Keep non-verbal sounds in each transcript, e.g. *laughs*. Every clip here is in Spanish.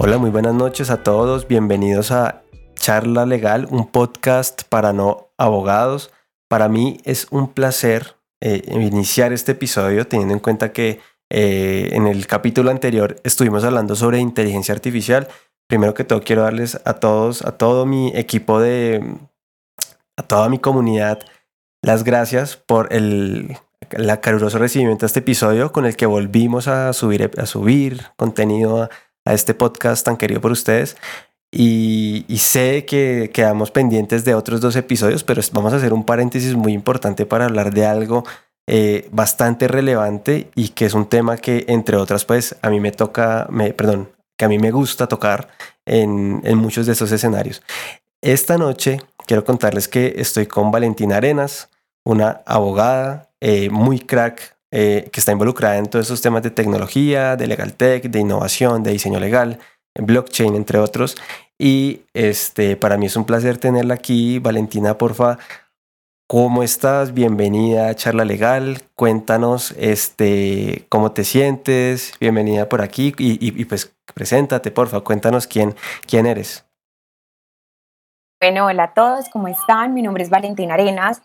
Hola, muy buenas noches a todos. Bienvenidos a Charla Legal, un podcast para no abogados. Para mí es un placer eh, iniciar este episodio teniendo en cuenta que eh, en el capítulo anterior estuvimos hablando sobre inteligencia artificial. Primero que todo quiero darles a todos, a todo mi equipo de, a toda mi comunidad, las gracias por el, el caluroso recibimiento a este episodio con el que volvimos a subir, a subir contenido a este podcast tan querido por ustedes. Y, sé que quedamos pendientes de otros dos episodios, pero vamos a hacer un paréntesis muy importante para hablar de algo eh, bastante relevante y que es un tema que, entre otras, pues a mí me toca, me, perdón, que a mí me gusta tocar en, muchos de estos escenarios. Esta noche quiero contarles que estoy con Valentina Arenas, una abogada eh, muy crack eh, que está involucrada en todos esos temas de tecnología, de legal tech, de innovación, de diseño legal, blockchain, entre otros. Y este, para mí es un placer tenerla aquí. Valentina, porfa, ¿cómo estás? Bienvenida a Charla Legal. Cuéntanos este, cómo te sientes. Bienvenida por aquí. Y, pues preséntate, porfa. Cuéntanos quién, quién eres. Bueno, hola a todos, ¿cómo están? Mi nombre es Valentina Arenas.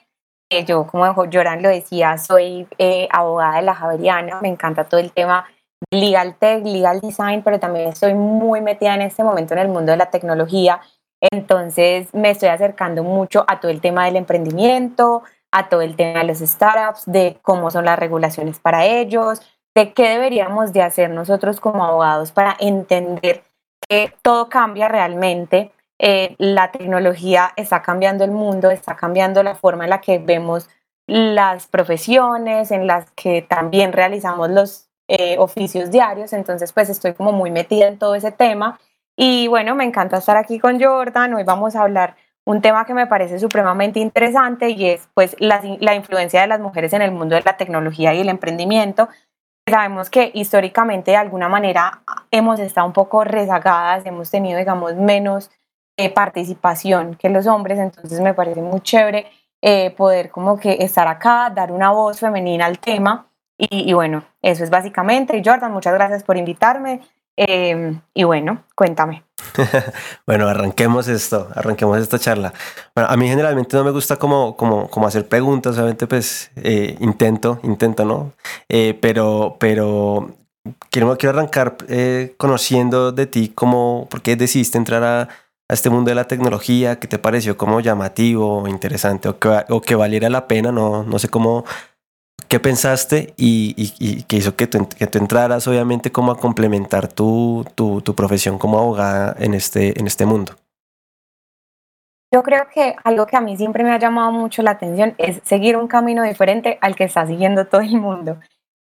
Yo, como Joran lo decía, soy eh, abogada de la Javeriana, me encanta todo el tema legal tech, legal design, pero también estoy muy metida en este momento en el mundo de la tecnología, entonces me estoy acercando mucho a todo el tema del emprendimiento, a todo el tema de los startups, de cómo son las regulaciones para ellos, de qué deberíamos de hacer nosotros como abogados para entender que todo cambia realmente eh, la tecnología está cambiando el mundo, está cambiando la forma en la que vemos las profesiones, en las que también realizamos los eh, oficios diarios, entonces pues estoy como muy metida en todo ese tema. Y bueno, me encanta estar aquí con Jordan, hoy vamos a hablar un tema que me parece supremamente interesante y es pues la, la influencia de las mujeres en el mundo de la tecnología y el emprendimiento. Sabemos que históricamente de alguna manera hemos estado un poco rezagadas, hemos tenido digamos menos participación que los hombres, entonces me parece muy chévere eh, poder como que estar acá, dar una voz femenina al tema y, bueno, eso es básicamente. Jordan, muchas gracias por invitarme em, y bueno, cuéntame. *laughs* bueno, arranquemos esto, arranquemos esta charla. Bueno, a mí generalmente no me gusta como, como, como hacer preguntas, obviamente pues eh, intento, intento, ¿no? Eh, pero, pero quiero, quiero arrancar conociendo de ti cómo, por qué decidiste entrar a a este mundo de la tecnología que te pareció como llamativo interesante o que, o que valiera la pena, no, no sé cómo, qué pensaste y, y, qué hizo que tú, que entraras obviamente como a complementar tu, tu, tu, profesión como abogada en este, en este mundo. Yo creo que algo que a mí siempre me ha llamado mucho la atención es seguir un camino diferente al que está siguiendo todo el mundo.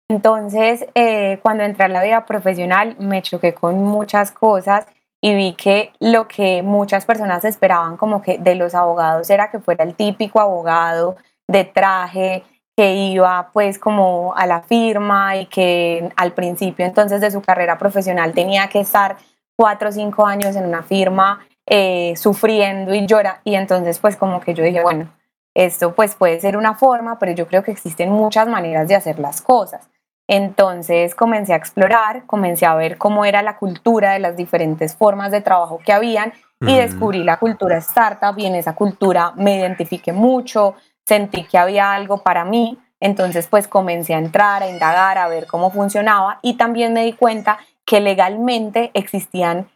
Entonces, eh, cuando entré a la vida profesional, me choqué con muchas cosas y vi que lo que muchas personas esperaban como que de los abogados era que fuera el típico abogado de traje que iba pues como a la firma y que al principio entonces de su carrera profesional tenía que estar cuatro o cinco años en una firma eh, sufriendo y llora y entonces pues como que yo dije bueno esto pues puede ser una forma pero yo creo que existen muchas maneras de hacer las cosas entonces comencé a explorar, comencé a ver cómo era la cultura de las diferentes formas de trabajo que habían y descubrí la cultura startup y en esa cultura me identifiqué mucho, sentí que había algo para mí, entonces pues comencé a entrar, a indagar, a ver cómo funcionaba y también me di cuenta que legalmente existían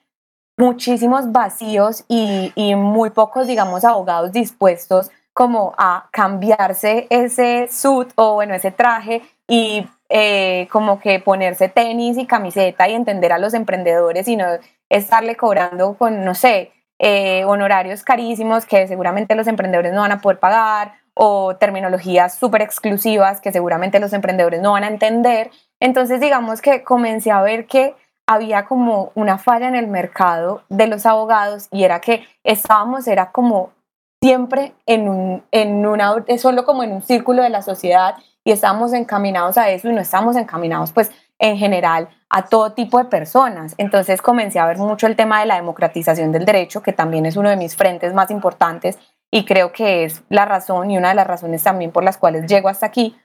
muchísimos vacíos y, y muy pocos, digamos, abogados dispuestos como a cambiarse ese suit o bueno, ese traje y eh, como que ponerse tenis y camiseta y entender a los emprendedores y no estarle cobrando con, no sé, eh, honorarios carísimos que seguramente los emprendedores no van a poder pagar o terminologías súper exclusivas que seguramente los emprendedores no van a entender. Entonces digamos que comencé a ver que había como una falla en el mercado de los abogados y era que estábamos, era como siempre en un, en una, solo como en un círculo de la sociedad y estamos encaminados a eso y no estamos encaminados pues en general a todo tipo de personas. Entonces comencé a ver mucho el tema de la democratización del derecho, que también es uno de mis frentes más importantes y creo que es la razón y una de las razones también por las cuales llego hasta aquí,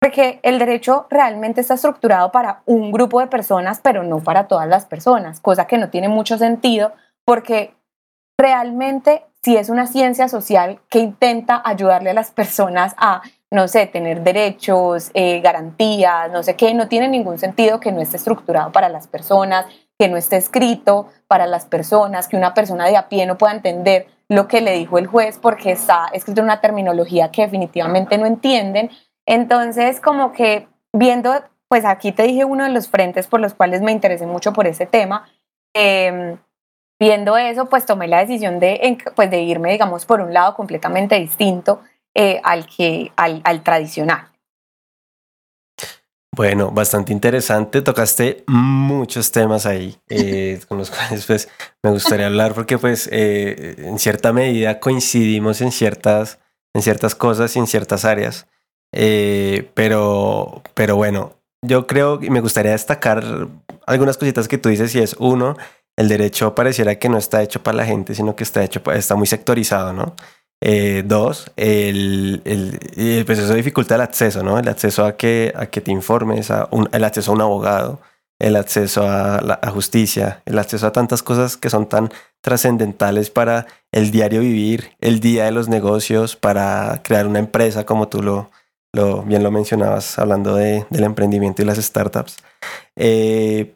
porque el derecho realmente está estructurado para un grupo de personas, pero no para todas las personas, cosa que no tiene mucho sentido porque realmente si es una ciencia social que intenta ayudarle a las personas a, no sé, tener derechos, eh, garantías, no sé qué, no tiene ningún sentido que no esté estructurado para las personas, que no esté escrito para las personas, que una persona de a pie no pueda entender lo que le dijo el juez porque está escrito en una terminología que definitivamente no entienden. Entonces, como que viendo, pues aquí te dije uno de los frentes por los cuales me interesé mucho por ese tema. Em, viendo eso, pues tomé la decisión de, pues, de irme, digamos, por un lado completamente distinto eh, al, que, al, al tradicional. Bueno, bastante interesante. Tocaste muchos temas ahí eh, con los *laughs* cuales pues, me gustaría hablar porque pues eh, en cierta medida coincidimos en ciertas, en ciertas cosas y en ciertas áreas. Pero, pero bueno, yo creo que me gustaría destacar algunas cositas que tú dices y es uno, el derecho pareciera que no está hecho para la gente, sino que está hecho, está muy sectorizado, ¿no? Eh, dos, el, el, pues eso dificulta el acceso, ¿no? El acceso a que, a que te informes, el acceso a un abogado, el acceso a la justicia, el acceso a tantas cosas que son tan trascendentales para el diario vivir, el día de los negocios, para crear una empresa, como tú lo, lo bien lo mencionabas hablando de, del emprendimiento y las startups. Eh,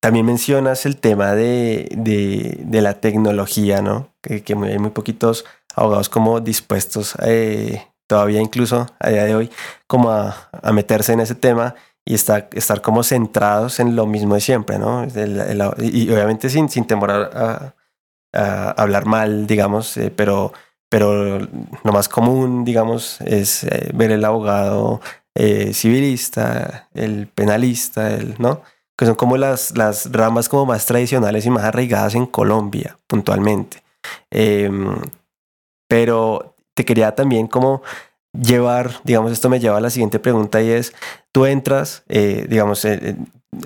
también mencionas el tema de, de, de la tecnología, ¿no? Que, hay muy poquitos abogados como dispuestos eh, todavía incluso a día de hoy como a, a, meterse en ese tema y estar, estar como centrados en lo mismo de siempre, ¿no? El, el, y obviamente sin, sin temor a, a, hablar mal, digamos, eh, pero, pero lo más común, digamos, es eh, ver el abogado eh, civilista, el penalista, el, ¿no? Que son como las, las ramas como más tradicionales y más arraigadas en Colombia, puntualmente. Pero te quería también como llevar, digamos, esto me lleva a la siguiente pregunta y es, tú entras, eh, digamos, eh,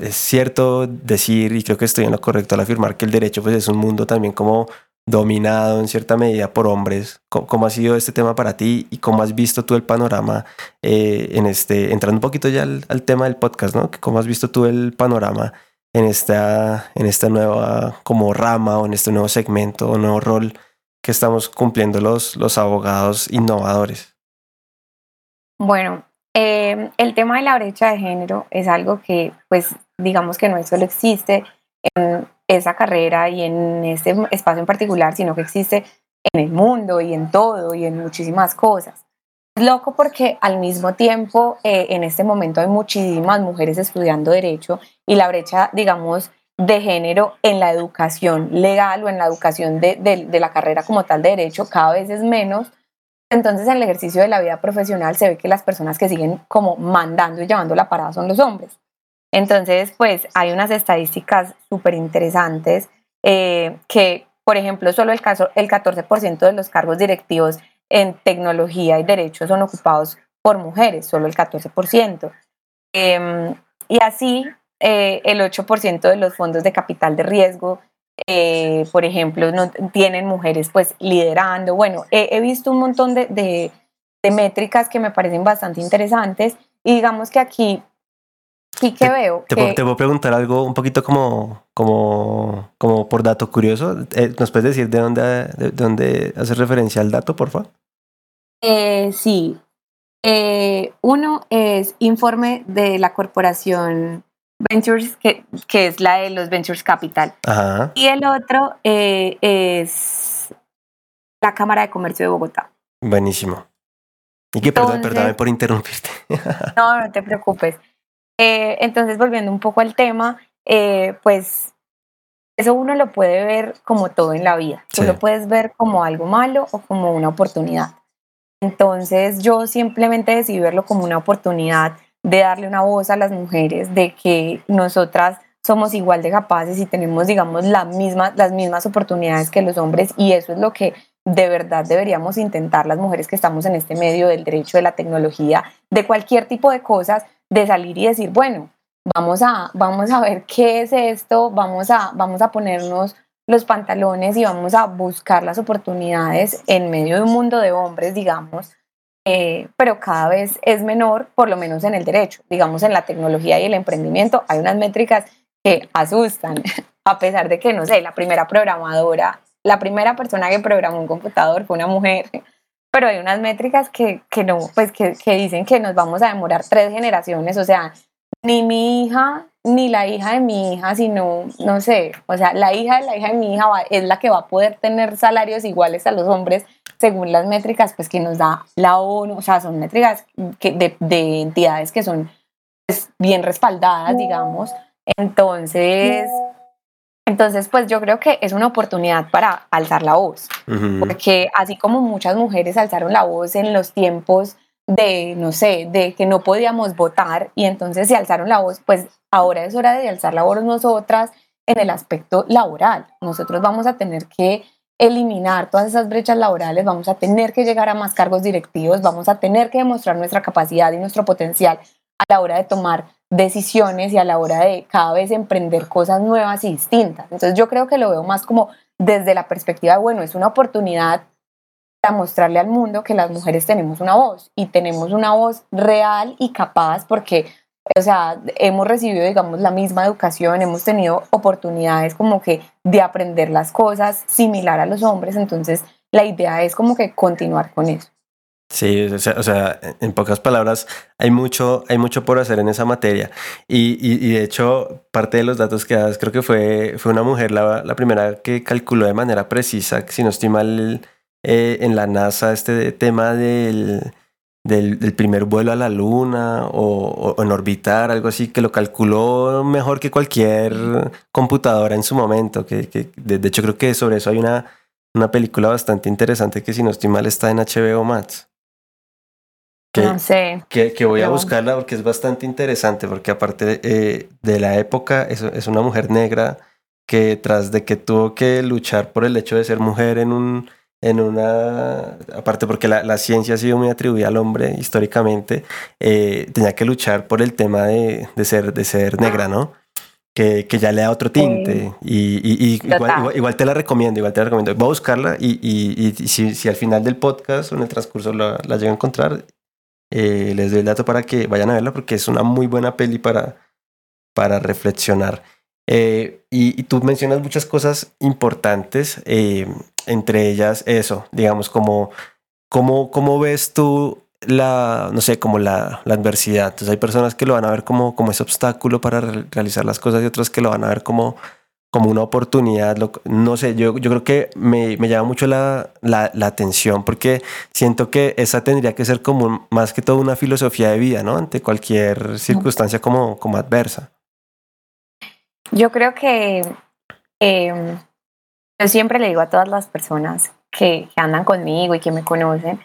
es cierto decir, y creo que estoy en lo correcto al afirmar que el derecho pues es un mundo también como dominado en cierta medida por hombres. ¿Cómo, ha sido este tema para ti y cómo has visto tú el panorama eh, en este, entrando un poquito ya al, al, tema del podcast, ¿no? ¿Cómo has visto tú el panorama en esta, en esta nueva como rama o en este nuevo segmento o nuevo rol que estamos cumpliendo los, los abogados innovadores? Bueno, eh, el tema de la brecha de género es algo que, pues, digamos que no solo existe en esa carrera y en este espacio en particular, sino que existe en el mundo y en todo y en muchísimas cosas. Es loco porque al mismo tiempo eh, en este momento hay muchísimas mujeres estudiando derecho y la brecha, digamos, de género en la educación legal o en la educación de, de, la carrera como tal de derecho cada vez es menos. Entonces en el ejercicio de la vida profesional se ve que las personas que siguen como mandando y llevando la parada son los hombres. Entonces, pues hay unas estadísticas súper interesantes eh, que, por ejemplo, solo el, caso, el 14% de los cargos directivos en tecnología y derecho son ocupados por mujeres, solo el 14%. Eh, y así, eh, el 8% de los fondos de capital de riesgo, eh, por ejemplo, no tienen mujeres pues liderando. Bueno, he, he visto un montón de, de, de métricas que me parecen bastante interesantes y digamos que aquí sí que veo. Te, que... te, puedo preguntar algo un poquito como, como, como por dato curioso. Eh, ¿Nos puedes decir de dónde, de, dónde hace referencia al dato, por favor? Eh, sí. Eh, uno es informe de la corporación Ventures, que, que es la de los Ventures Capital. Ajá. Y el otro eh, es la Cámara de Comercio de Bogotá. Buenísimo. Y que perdón, Entonces, perdóname por interrumpirte. *laughs* no, no te preocupes. Eh, entonces, volviendo un poco al tema, eh, pues eso uno lo puede ver como todo en la vida. Sí. Tú lo puedes ver como algo malo o como una oportunidad. Entonces, yo simplemente decidí verlo como una oportunidad de darle una voz a las mujeres, de que nosotras somos igual de capaces y tenemos, digamos, la misma, las mismas oportunidades que los hombres y eso es lo que de verdad deberíamos intentar las mujeres que estamos en este medio del derecho, de la tecnología, de cualquier tipo de cosas, de salir y decir, bueno, vamos a, vamos a ver qué es esto, vamos a, vamos a ponernos los pantalones y vamos a buscar las oportunidades en medio de un mundo de hombres, digamos, eh, pero cada vez es menor, por lo menos en el derecho. Digamos, en la tecnología y el emprendimiento hay unas métricas que asustan, *laughs* a pesar de que, no sé, la primera programadora, la primera persona que programó un computador fue una mujer, *laughs* pero hay unas métricas que, que no, pues que, que dicen que nos vamos a demorar tres generaciones, o sea, ni mi hija ni la hija de mi hija, sino, no sé, o sea, la hija de la hija de mi hija es la que va a poder tener salarios iguales a los hombres según las métricas pues, que nos da la ONU, o sea, son métricas que, de, entidades que son pues, bien respaldadas, digamos. Entonces, entonces, pues yo creo que es una oportunidad para alzar la voz, porque así como muchas mujeres alzaron la voz en los tiempos de, no sé, de que no podíamos votar y entonces se alzaron la voz, pues ahora es hora de alzar la voz nosotras en el aspecto laboral. Nosotros vamos a tener que eliminar todas esas brechas laborales, vamos a tener que llegar a más cargos directivos, vamos a tener que demostrar nuestra capacidad y nuestro potencial a la hora de tomar decisiones y a la hora de cada vez emprender cosas nuevas y distintas. Entonces yo creo que lo veo más como desde la perspectiva, bueno, es una oportunidad para mostrarle al mundo que las mujeres tenemos una voz y tenemos una voz real y capaz porque o sea, hemos recibido, digamos, la misma educación, hemos tenido oportunidades como que de aprender las cosas similar a los hombres, entonces la idea es como que continuar con eso. Sí, o sea, en pocas palabras, hay mucho, hay mucho por hacer en esa materia. Y, y, de hecho, parte de los datos que das, creo que fue, fue una mujer la, la primera que calculó de manera precisa, si no estoy mal, eh, en la NASA, este tema del, del, primer vuelo a la luna o, en orbitar, algo así, que lo calculó mejor que cualquier computadora en su momento. Que, que de, hecho, creo que sobre eso hay una, una película bastante interesante que, si no estoy mal, está en HBO Max. Que, no sé. Que, que voy a buscarla porque es bastante interesante, porque aparte eh, de la época, es, es una mujer negra que tras de que tuvo que luchar por el hecho de ser mujer en un en una, aparte porque la, la, ciencia ha sido muy atribuida al hombre históricamente, eh, tenía que luchar por el tema de, de, ser, de ser negra, ¿no? Que, que ya le da otro tinte. Y, y, igual, igual, te la recomiendo, igual te la recomiendo. Voy a buscarla y, y si, si, al final del podcast o en el transcurso la, la llego a encontrar, eh, les doy el dato para que vayan a verla porque es una muy buena peli para, para reflexionar. Eh, y, tú mencionas muchas cosas importantes, eh, entre ellas eso, digamos, como, como, cómo ves tú la, no sé, como la, la, adversidad. Entonces hay personas que lo van a ver como, como ese obstáculo para realizar las cosas y otras que lo van a ver como, como una oportunidad. no sé, yo, yo creo que me, me llama mucho la, la, la, atención porque siento que esa tendría que ser como más que todo una filosofía de vida, ¿no? Ante cualquier circunstancia como, como adversa. Yo creo que em, yo siempre le digo a todas las personas que, andan conmigo y que me conocen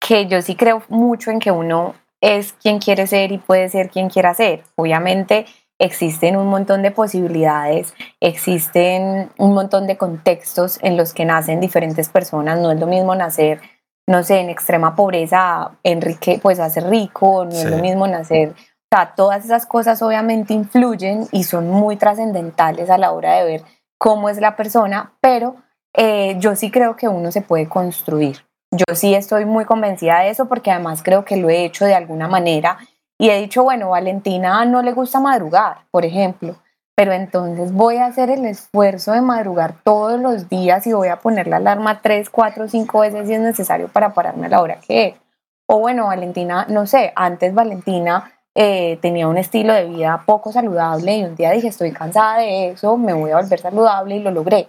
que yo sí creo mucho en que uno es quien quiere ser y puede ser quien quiera ser. Obviamente existen un montón de posibilidades, existen un montón de contextos en los que nacen diferentes personas. No es lo mismo nacer, no sé, en extrema pobreza, Enrique, pues hacer rico, no es lo mismo nacer sea, todas esas cosas obviamente influyen y son muy trascendentales a la hora de ver cómo es la persona, pero eh, yo sí creo que uno se puede construir. Yo sí estoy muy convencida de eso porque además creo que lo he hecho de alguna manera y he dicho, bueno, Valentina no le gusta madrugar, por ejemplo, pero entonces voy a hacer el esfuerzo de madrugar todos los días y voy a poner la alarma tres, cuatro, cinco veces si es necesario para pararme a la hora que es. O bueno, Valentina, no sé, antes Valentina eh, tenía un estilo de vida poco saludable y un día dije, estoy cansada de eso, me voy a volver saludable y lo logré.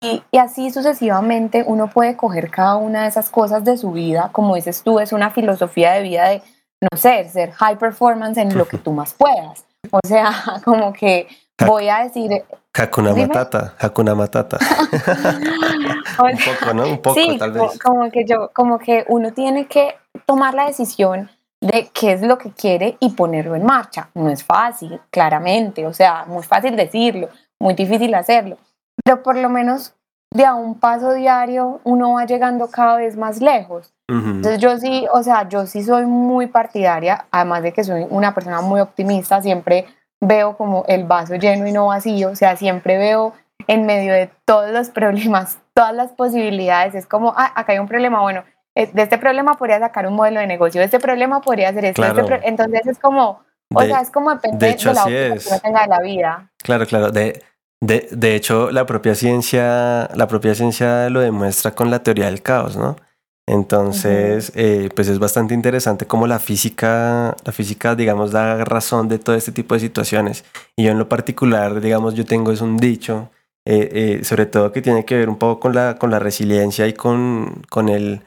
Y, y, así sucesivamente uno puede coger cada una de esas cosas de su vida, como dices tú, es una filosofía de vida de, no sé, ser high performance en lo que tú más puedas. O sea, *laughs* como que voy a decir... Hakuna Matata, Hakuna Matata. *laughs* un poco, ¿no? Un poco, sí, tal vez. Como que yo, como que uno tiene que tomar la decisión de qué es lo que quiere y ponerlo en marcha. No es fácil, claramente, o sea, muy fácil decirlo, muy difícil hacerlo, pero por lo menos de a un paso diario uno va llegando cada vez más lejos. Entonces yo sí, o sea, yo sí soy muy partidaria, además de que soy una persona muy optimista, siempre veo como el vaso lleno y no vacío, o sea, siempre veo en medio de todos los *laughs* problemas, todas las posibilidades, es como, ah, acá hay un problema, bueno, de este problema podría sacar un modelo de negocio, de este problema podría hacer esto, este entonces es como, o sea, es como depende de, hecho, de la que tenga de la vida. Claro, claro, de, de, de hecho la propia ciencia, la propia ciencia lo demuestra con la teoría del caos, ¿no? Entonces, eh, pues es bastante interesante cómo la física, la física, digamos, da razón de todo este tipo de situaciones. Y yo en lo particular, digamos, yo tengo es un dicho, eh, eh, sobre todo que tiene que ver un poco con la, con la resiliencia y con, con el,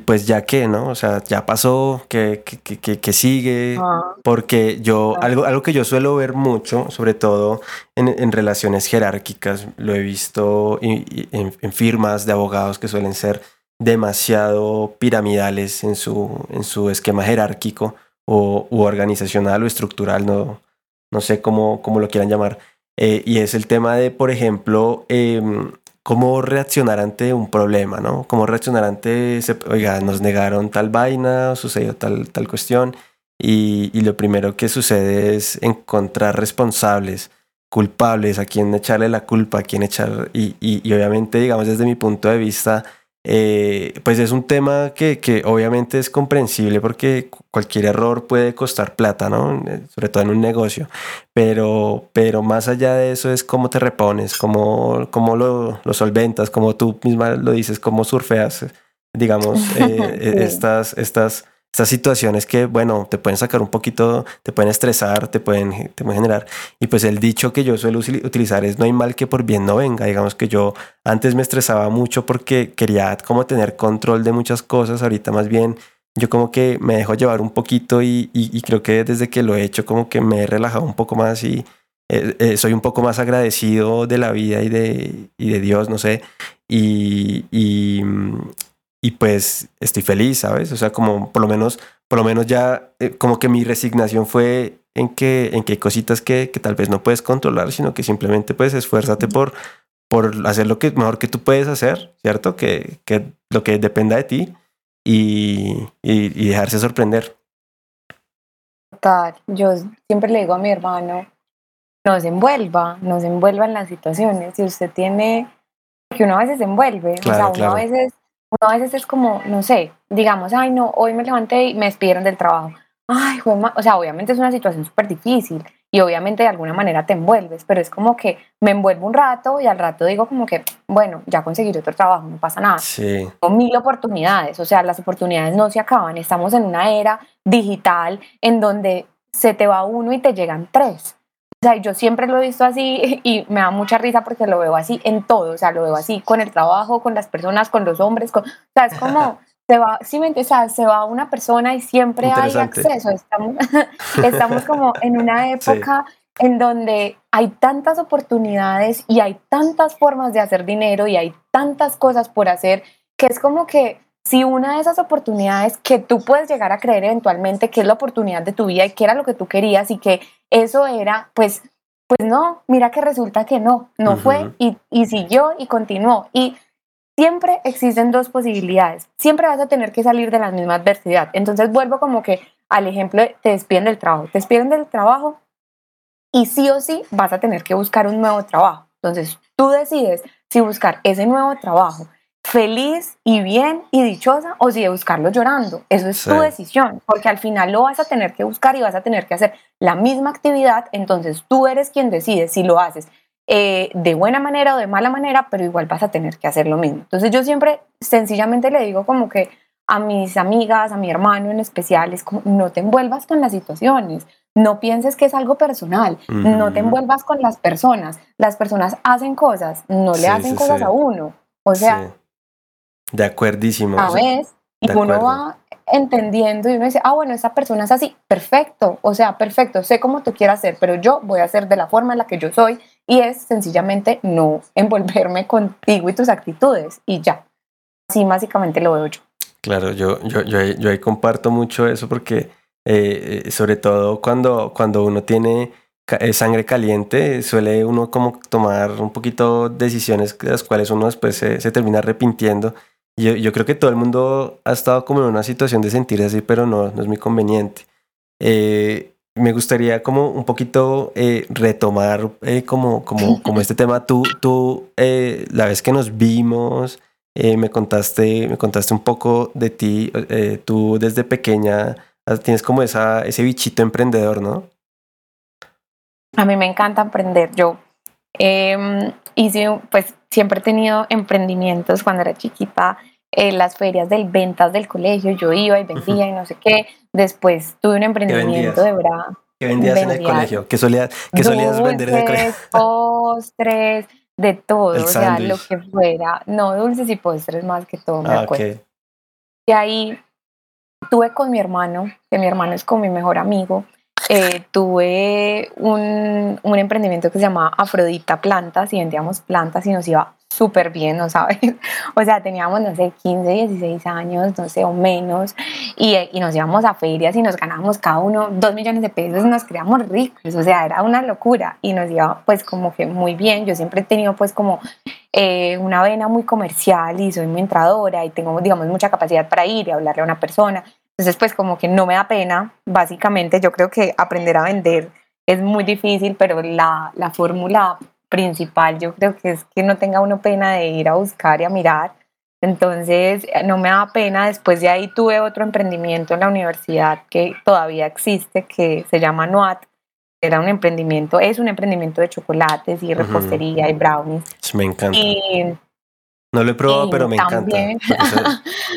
pues ya que, ¿no? O sea, ya pasó, que, que, que, sigue, ah. porque yo, algo, algo que yo suelo ver mucho, sobre todo en, en relaciones jerárquicas, lo he visto en, en firmas de abogados que suelen ser demasiado piramidales en su, en su esquema jerárquico o u organizacional o estructural, no, no sé cómo, cómo lo quieran llamar. Eh, y es el tema de, por ejemplo, em, cómo reaccionar ante un problema, ¿no? Cómo reaccionar ante, oiga, nos negaron tal vaina, sucedió tal, tal cuestión, y, y lo primero que sucede es encontrar responsables, culpables, a quién echarle la culpa, a quién echar, y, y, y obviamente, digamos, desde mi punto de vista, eh, pues es un tema que, que, obviamente es comprensible porque cualquier error puede costar plata, ¿no? Eh, sobre todo en un negocio. Pero, pero más allá de eso es cómo te repones, cómo, cómo lo, lo solventas, como tú misma lo dices, cómo surfeas, digamos, *laughs* eh, estas, estas estas situaciones que, bueno, te pueden sacar un poquito, te pueden estresar, te pueden, te pueden generar. Y pues el dicho que yo suelo utilizar es no hay mal que por bien no venga. Digamos que yo antes me estresaba mucho porque quería como tener control de muchas cosas. Ahorita más bien yo como que me dejo llevar un poquito y, y, creo que desde que lo he hecho como que me he relajado un poco más y eh, eh, soy un poco más agradecido de la vida y de, y de Dios, no sé. Y, y, y pues estoy feliz, ¿sabes? O sea, como por lo menos, por lo menos ya eh, como que mi resignación fue en que, en que hay cositas que, que, tal vez no puedes controlar, sino que simplemente pues esfuérzate por, por hacer lo que mejor que tú puedes hacer, ¿cierto? Que, que lo que dependa de ti y, y, dejarse sorprender. Total, yo siempre le digo a mi hermano, no se envuelva, no se envuelva en las situaciones. Si usted tiene, que uno a veces se envuelve, o sea, uno a veces uno a veces es como, no sé, digamos, ay, no, hoy me levanté y me despidieron del trabajo. Ay, o sea, obviamente es una situación súper difícil y obviamente de alguna manera te envuelves, pero es como que me envuelvo un rato y al rato digo como que, bueno, ya conseguiré otro trabajo, no pasa nada. Sí. Son mil oportunidades, o sea, las oportunidades no se acaban, estamos en una era digital en donde se te va uno y te llegan tres. O sea, yo siempre lo he visto así *laughs* y me da mucha risa porque lo veo así en todo, o sea, lo veo así con el trabajo, con las personas, con los hombres, con, o sea, es como, *laughs* se va, sí, o sea, se va una persona y siempre hay acceso, estamos, *laughs* estamos como en una época en donde hay tantas oportunidades y hay tantas formas de hacer dinero y hay tantas cosas por hacer que es como que si una de esas oportunidades que tú puedes llegar a creer eventualmente que es la oportunidad de tu vida y que era lo que tú querías y que eso era, pues, pues no, mira que resulta que no, no fue y, y siguió y continuó. Y siempre existen dos posibilidades, siempre vas a tener que salir de la misma adversidad. Entonces vuelvo como que al ejemplo, te despiden del trabajo, te despiden del trabajo y sí o sí vas a tener que buscar un nuevo trabajo. Entonces tú decides si buscar ese nuevo trabajo feliz y bien y dichosa o si de buscarlo llorando. Eso es tu decisión, porque al final lo vas a tener que buscar y vas a tener que hacer la misma actividad, entonces tú eres quien decide si lo haces eh, de buena manera o de mala manera, pero igual vas a tener que hacer lo mismo. Entonces yo siempre sencillamente le digo como que a mis amigas, a mi hermano en especial, es como no te envuelvas con las situaciones, no pienses que es algo personal, no te envuelvas con las personas, las personas hacen cosas, no le hacen cosas a uno. O sea, de acuerdísimo. A veces, y uno va entendiendo y uno dice, ah, bueno, esa persona es así, perfecto, o sea, perfecto, sé cómo tú quieras ser, pero yo voy a ser de la forma en la que yo soy y es sencillamente no *laughs* envolverme contigo y tus actitudes y ya. Así básicamente lo veo yo. Claro, yo, yo, yo, yo ahí comparto mucho eso porque eh, eh, sobre todo cuando, cuando uno tiene eh, sangre caliente, suele uno como tomar un poquito decisiones de las cuales uno después se, se termina arrepintiendo yo, yo, creo que todo el mundo ha estado como en una situación de sentirse así, pero no, no es muy conveniente. Eh, me gustaría como un poquito eh, retomar eh, como, como, como este tema. Tú, tú la vez que nos vimos, me, contaste, me contaste un poco de ti. Tú desde pequeña ah, tienes como esa, ese bichito emprendedor, ¿no? A mí me encanta emprender. Yo eh, hice, pues siempre he tenido emprendimientos cuando era chiquita. En las ferias del ventas del colegio, yo iba y vendía y no sé qué. Después tuve un emprendimiento de verdad. ¿Qué vendías en el colegio? ¿Qué solías, qué solías vender en el colegio? Postres, de todo, o sea, lo que fuera. No, dulces y postres más que todo, me ah, acuerdo. Y ahí tuve con mi hermano, que mi hermano es como mi mejor amigo, eh, tuve un, un, emprendimiento que se llamaba Afrodita Plantas y vendíamos plantas y nos iba súper bien, ¿no sabes? *laughs* O sea, teníamos, no sé, 15, 16 años, no sé, o menos, y, y nos íbamos a ferias y nos ganábamos cada uno dos millones de pesos y nos creíamos ricos, o sea, era una locura y nos iba pues como que muy bien. Yo siempre he tenido pues como eh, una vena muy comercial y soy muy entradora y tengo, digamos, mucha capacidad para ir y hablarle a una persona. Entonces, pues como que no me da pena, básicamente yo creo que aprender a vender es muy difícil, pero la, la fórmula principal yo creo que es que no tenga uno pena de ir a buscar y a mirar. Entonces, no me da pena. Después de ahí tuve otro emprendimiento en la universidad que todavía existe, que se llama NUAT. Era un emprendimiento, es un emprendimiento de chocolates y repostería y brownies. Me encanta. No lo he probado, pero me encanta.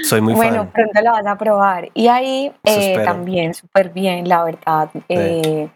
Soy, muy *laughs* bueno, fan. Bueno, pronto lo vas a probar. Y ahí eh, también súper bien, la verdad. Eh,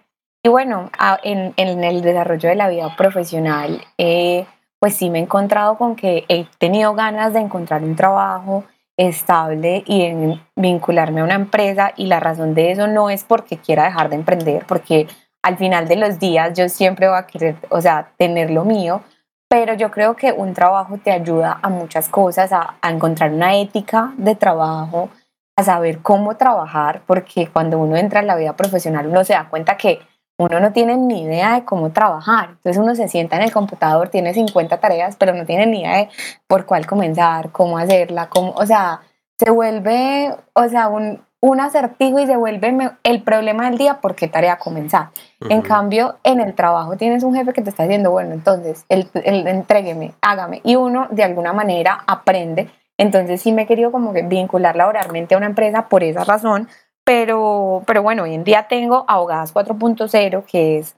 y bueno, en, en, el desarrollo de la vida profesional, eh, pues sí me he encontrado con que he tenido ganas de encontrar un trabajo estable y en vincularme a una empresa y la razón de eso no es porque quiera dejar de emprender, porque al final de los días yo siempre voy a querer, o sea, tener lo mío, pero yo creo que un trabajo te ayuda a muchas cosas, a, encontrar una ética de trabajo, a saber cómo trabajar, porque cuando uno entra en la vida profesional uno se da cuenta que uno no tiene ni idea de cómo trabajar. Entonces uno se sienta en el computador, tiene 50 tareas, pero no tiene ni idea de por cuál comenzar, cómo hacerla, cómo, o sea, se vuelve, o sea, un, un acertijo y se vuelve el problema del día por qué tarea comenzar. En cambio, en el trabajo tienes un jefe que te está diciendo, bueno, entonces, el, el, entrégueme, hágame. Y uno de alguna manera aprende. Entonces sí me he querido como que vincular laboralmente a una empresa por esa razón, pero, pero bueno, hoy en día tengo Abogadas 4.0, que es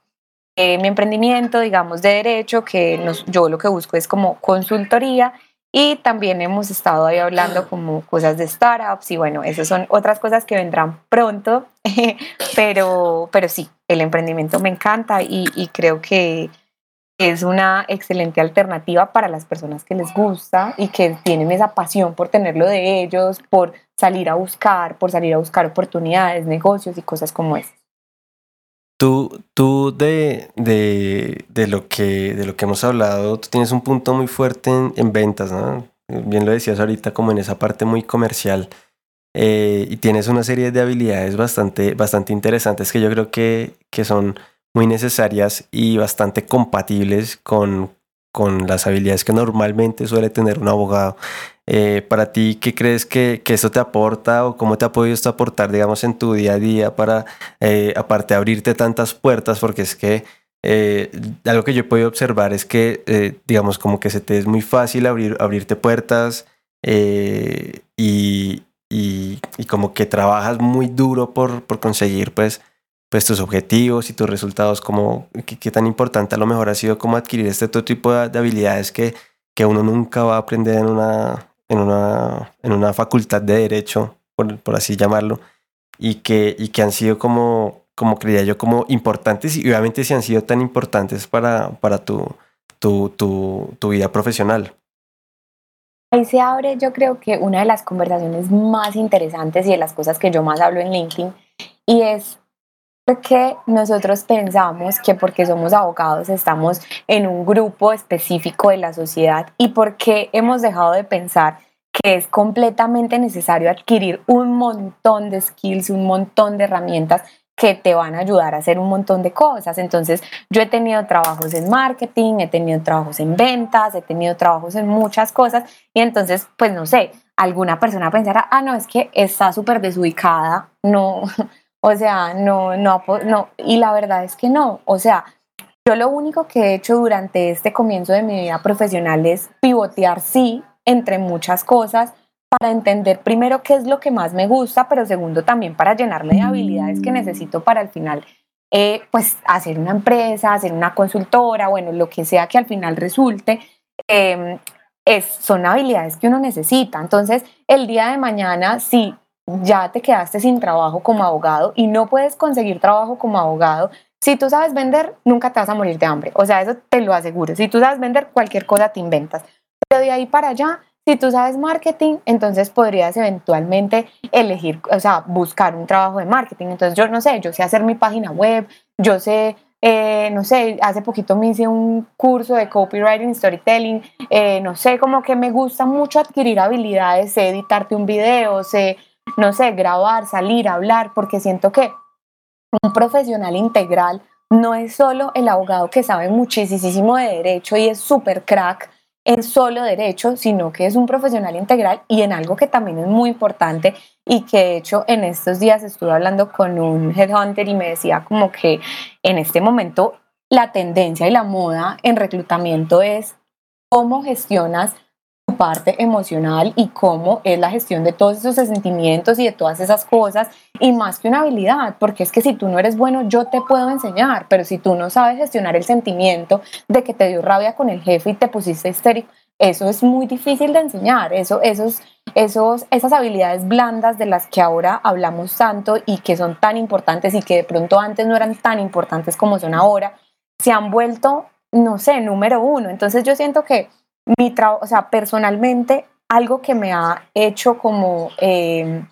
eh, mi emprendimiento, digamos, de derecho, que nos, yo lo que busco es como consultoría y también hemos estado ahí hablando como cosas de startups y bueno, esas son otras cosas que vendrán pronto, *laughs* pero, pero sí, el emprendimiento me encanta y, y creo que es una excelente alternativa para las personas que les gusta y que tienen esa pasión por tenerlo de ellos, por salir a buscar, por salir a buscar oportunidades, negocios y cosas como esas. Tú, tú de, de, de, lo que, de lo que hemos hablado, tú tienes un punto muy fuerte en, ventas, ¿no? Bien lo decías ahorita, como en esa parte muy comercial. Eh, y tienes una serie de habilidades bastante, bastante interesantes que yo creo que, que son muy necesarias y bastante compatibles con, con las habilidades que normalmente suele tener un abogado. Eh, para ti, ¿qué crees que, que, eso te aporta o cómo te ha podido esto aportar, digamos, en tu día a día para, eh, aparte de abrirte tantas puertas? Porque es que eh, algo que yo he podido observar es que, digamos, como que se te es muy fácil abrir, abrirte puertas y, y, como que trabajas muy duro por, por conseguir, pues, pues tus objetivos y tus resultados, como qué, tan importante a lo mejor ha sido como adquirir este otro tipo de, habilidades que, que uno nunca va a aprender en una, en una, en una facultad de derecho, por, por así llamarlo, y que, y que han sido como, como creía yo, como importantes y obviamente si han sido tan importantes para, para tu, tu, tu, tu vida profesional. Ahí se abre, yo creo que una de las conversaciones más interesantes y de las cosas que yo más hablo en LinkedIn, y es porque nosotros pensamos que porque somos abogados estamos en un grupo específico de la sociedad y porque hemos dejado de pensar que es completamente necesario adquirir un montón de skills, un montón de herramientas que te van a ayudar a hacer un montón de cosas. Entonces, yo he tenido trabajos en marketing, he tenido trabajos en ventas, he tenido trabajos en muchas cosas y entonces, pues no sé, alguna persona pensará, ah, no, es que está súper desubicada, no, o sea, no, no, no, y la verdad es que no, o sea, yo lo único que he hecho durante este comienzo de mi vida profesional es pivotear, sí, entre muchas cosas para entender primero qué es lo que más me gusta, pero segundo también para llenarme de habilidades que necesito para al final eh, pues hacer una empresa, hacer una consultora, bueno, lo que sea que al final resulte, em, es, son habilidades que uno necesita. Entonces, el día de mañana, si ya te quedaste sin trabajo como abogado y no puedes conseguir trabajo como abogado, si tú sabes vender, nunca te vas a morir de hambre. O sea, eso te lo aseguro. Si tú sabes vender, cualquier cosa te inventas. Pero de ahí para allá, si tú sabes marketing, entonces podrías eventualmente elegir, o sea, buscar un trabajo de marketing. Entonces yo no sé, yo sé hacer mi página web, yo sé, eh, no sé, hace poquito me hice un curso de copywriting, storytelling, eh, no sé, como que me gusta mucho adquirir habilidades, sé editarte un video, sé, no sé, grabar, salir, hablar, porque siento que un profesional integral no es solo el abogado que sabe muchísimo de derecho y es súper crack en solo derecho, sino que es un profesional integral y en algo que también es muy importante y que de hecho en estos días estuve hablando con un headhunter y me decía como que en este momento la tendencia y la moda en reclutamiento es cómo gestionas parte emocional y cómo es la gestión de todos esos sentimientos y de todas esas cosas y más que una habilidad, porque es que si tú no eres bueno yo te puedo enseñar, pero si tú no sabes gestionar el sentimiento de que te dio rabia con el jefe y te pusiste histérico, eso es muy difícil de enseñar, eso, esos, esos, esas habilidades blandas de las que ahora hablamos tanto y que son tan importantes y que de pronto antes no eran tan importantes como son ahora, se han vuelto, no sé, número uno. Entonces yo siento que mi trabajo, o sea, personalmente, algo que me ha hecho como, em,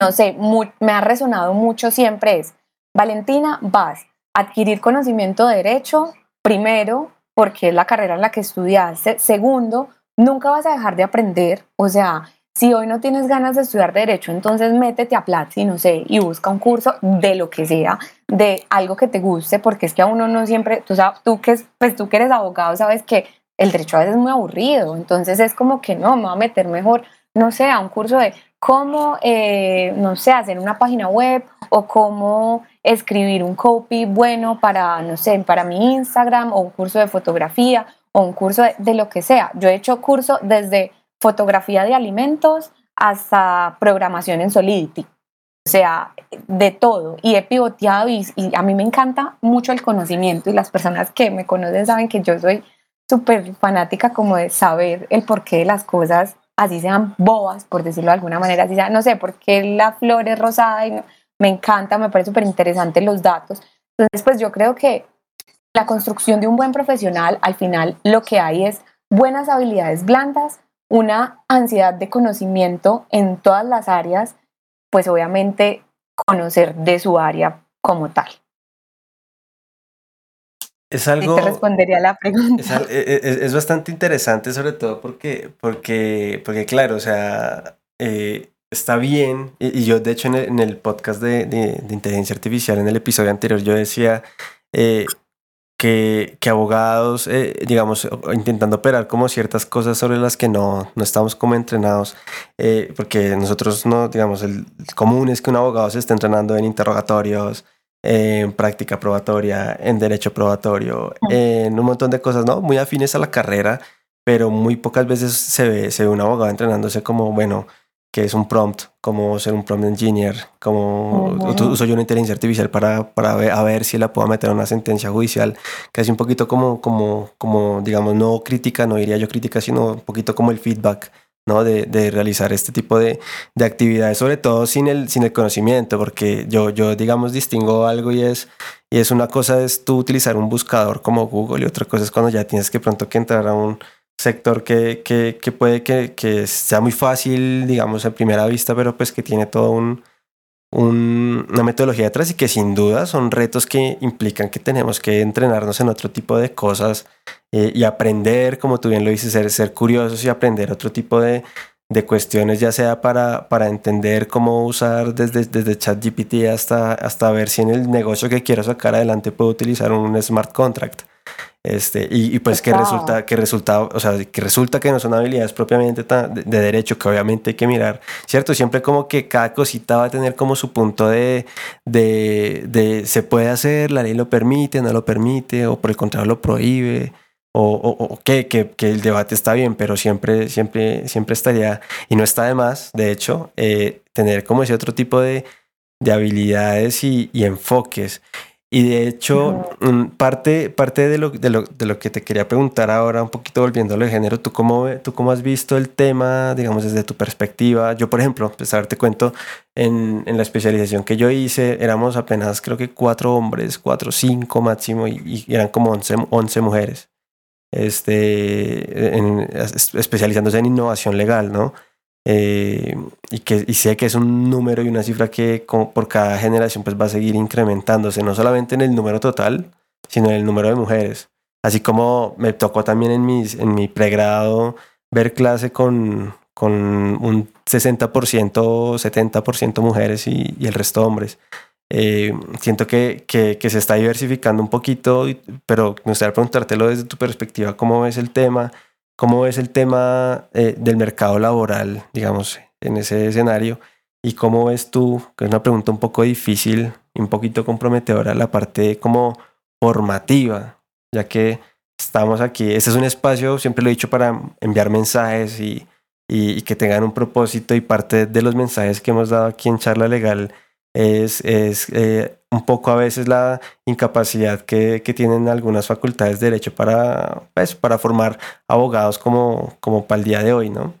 no sé, me ha resonado mucho siempre es, Valentina, vas a adquirir conocimiento de derecho, primero, porque es la carrera en la que estudiaste, segundo, nunca vas a dejar de aprender, o sea, si hoy no tienes ganas de estudiar derecho, entonces métete a Platzi, no sé, y busca un curso de lo que sea, de algo que te guste, porque es que a uno no siempre, tú, sabes, tú, que, pues tú que eres abogado, sabes que el derecho a veces es muy aburrido, entonces es como que no, me voy a meter mejor, no sé, a un curso de cómo, eh, no sé, hacer una página web o cómo escribir un copy bueno para, no sé, para mi Instagram o un curso de fotografía o un curso de, lo que sea. Yo he hecho curso desde fotografía de alimentos hasta programación en Solidity. O sea, de todo. Y he pivoteado y, y, a mí me encanta mucho el conocimiento y las personas que me conocen saben que yo soy súper fanática como de saber el porqué de las cosas, así sean bobas, por decirlo de alguna manera, así sea, no sé, por qué la flor es rosada y me encanta, me parece súper interesante los datos. Entonces, pues yo creo que la construcción de un buen profesional, al final lo que hay es buenas habilidades blandas, una ansiedad de conocimiento en todas las áreas, pues obviamente conocer de su área como tal. Es algo. te respondería la pregunta. E, e, es, bastante interesante, sobre todo porque, porque, porque claro, o sea, eh, está bien. Y, yo, de hecho, en el, podcast de, de, inteligencia artificial, en el episodio anterior, yo decía eh, que, que, abogados, eh, digamos, intentando operar como ciertas cosas sobre las que no, no estamos como entrenados, porque nosotros no, digamos, el común es que un abogado se esté entrenando en interrogatorios en práctica probatoria, en derecho probatorio, en un montón de cosas, ¿no? Muy afines a la carrera, pero muy pocas veces se ve, se ve un abogado entrenándose como, bueno, que es un prompt, como ser un prompt engineer, como uso yo una inteligencia artificial para, para ver, a ver si la puedo meter en una sentencia judicial, que es un poquito como, como, como, digamos, no crítica, no diría yo crítica, sino un poquito como el feedback ¿no? De, de, realizar este tipo de, de, actividades, sobre todo sin el, sin el conocimiento, porque yo, yo, digamos, distingo algo y es, y es una cosa es tú utilizar un buscador como Google y otra cosa es cuando ya tienes que pronto que entrar a un sector que, que, que puede que, que, sea muy fácil, digamos, a primera vista, pero pues que tiene todo un, una metodología detrás y que sin duda son retos que implican que tenemos que entrenarnos en otro tipo de cosas eh, y aprender, como tú bien lo dices, ser, ser curiosos y aprender otro tipo de, de cuestiones, ya sea para, para entender cómo usar desde, desde ChatGPT hasta, hasta ver si en el negocio que quiero sacar adelante puedo utilizar un smart contract. Este, y, pues que resulta, que resulta, o sea, que resulta que no son habilidades propiamente de, derecho, que obviamente hay que mirar, ¿cierto? Siempre como que cada cosita va a tener como su punto de, de, de se puede hacer, la ley lo permite, no lo permite, o por el contrario lo prohíbe. o, que, que, el debate está bien, pero siempre, siempre, siempre estaría, y no está de más, de hecho, eh, tener como ese otro tipo de, de habilidades y, y, enfoques. Y de hecho, mm, parte, parte de, lo, de, lo, de, lo, que te quería preguntar ahora, un poquito volviendo al género, ¿tú cómo, ¿tú cómo has visto el tema, digamos, desde tu perspectiva? Yo, por ejemplo, pues a ver, te cuento, en, en, la especialización que yo hice, éramos apenas creo que cuatro hombres, cuatro, cinco máximo, y, y eran como once, once mujeres este, especializándose en innovación legal, ¿no? Eh, y, que, y sé que es un número y una cifra que como por cada generación pues va a seguir incrementándose, no solamente en el número total, sino en el número de mujeres. Así como me tocó también en, mis, en mi pregrado ver clase con, con un 60%, 70% mujeres y, y el resto hombres. Eh, siento que, que, que, se está diversificando un poquito, pero me gustaría preguntártelo desde tu perspectiva, ¿cómo ves el tema? ¿Cómo ves el tema eh, del mercado laboral, digamos, en ese escenario? ¿Y cómo ves tú, que es una pregunta un poco difícil y un poquito comprometedora, la parte como formativa, ya que estamos aquí, este es un espacio, siempre lo he dicho, para enviar mensajes y, y, y que tengan un propósito y parte de los mensajes que hemos dado aquí en Charla Legal es, es eh, un poco a veces la incapacidad que, que, tienen algunas facultades de derecho para, pues, para formar abogados como, como para el día de hoy, ¿no?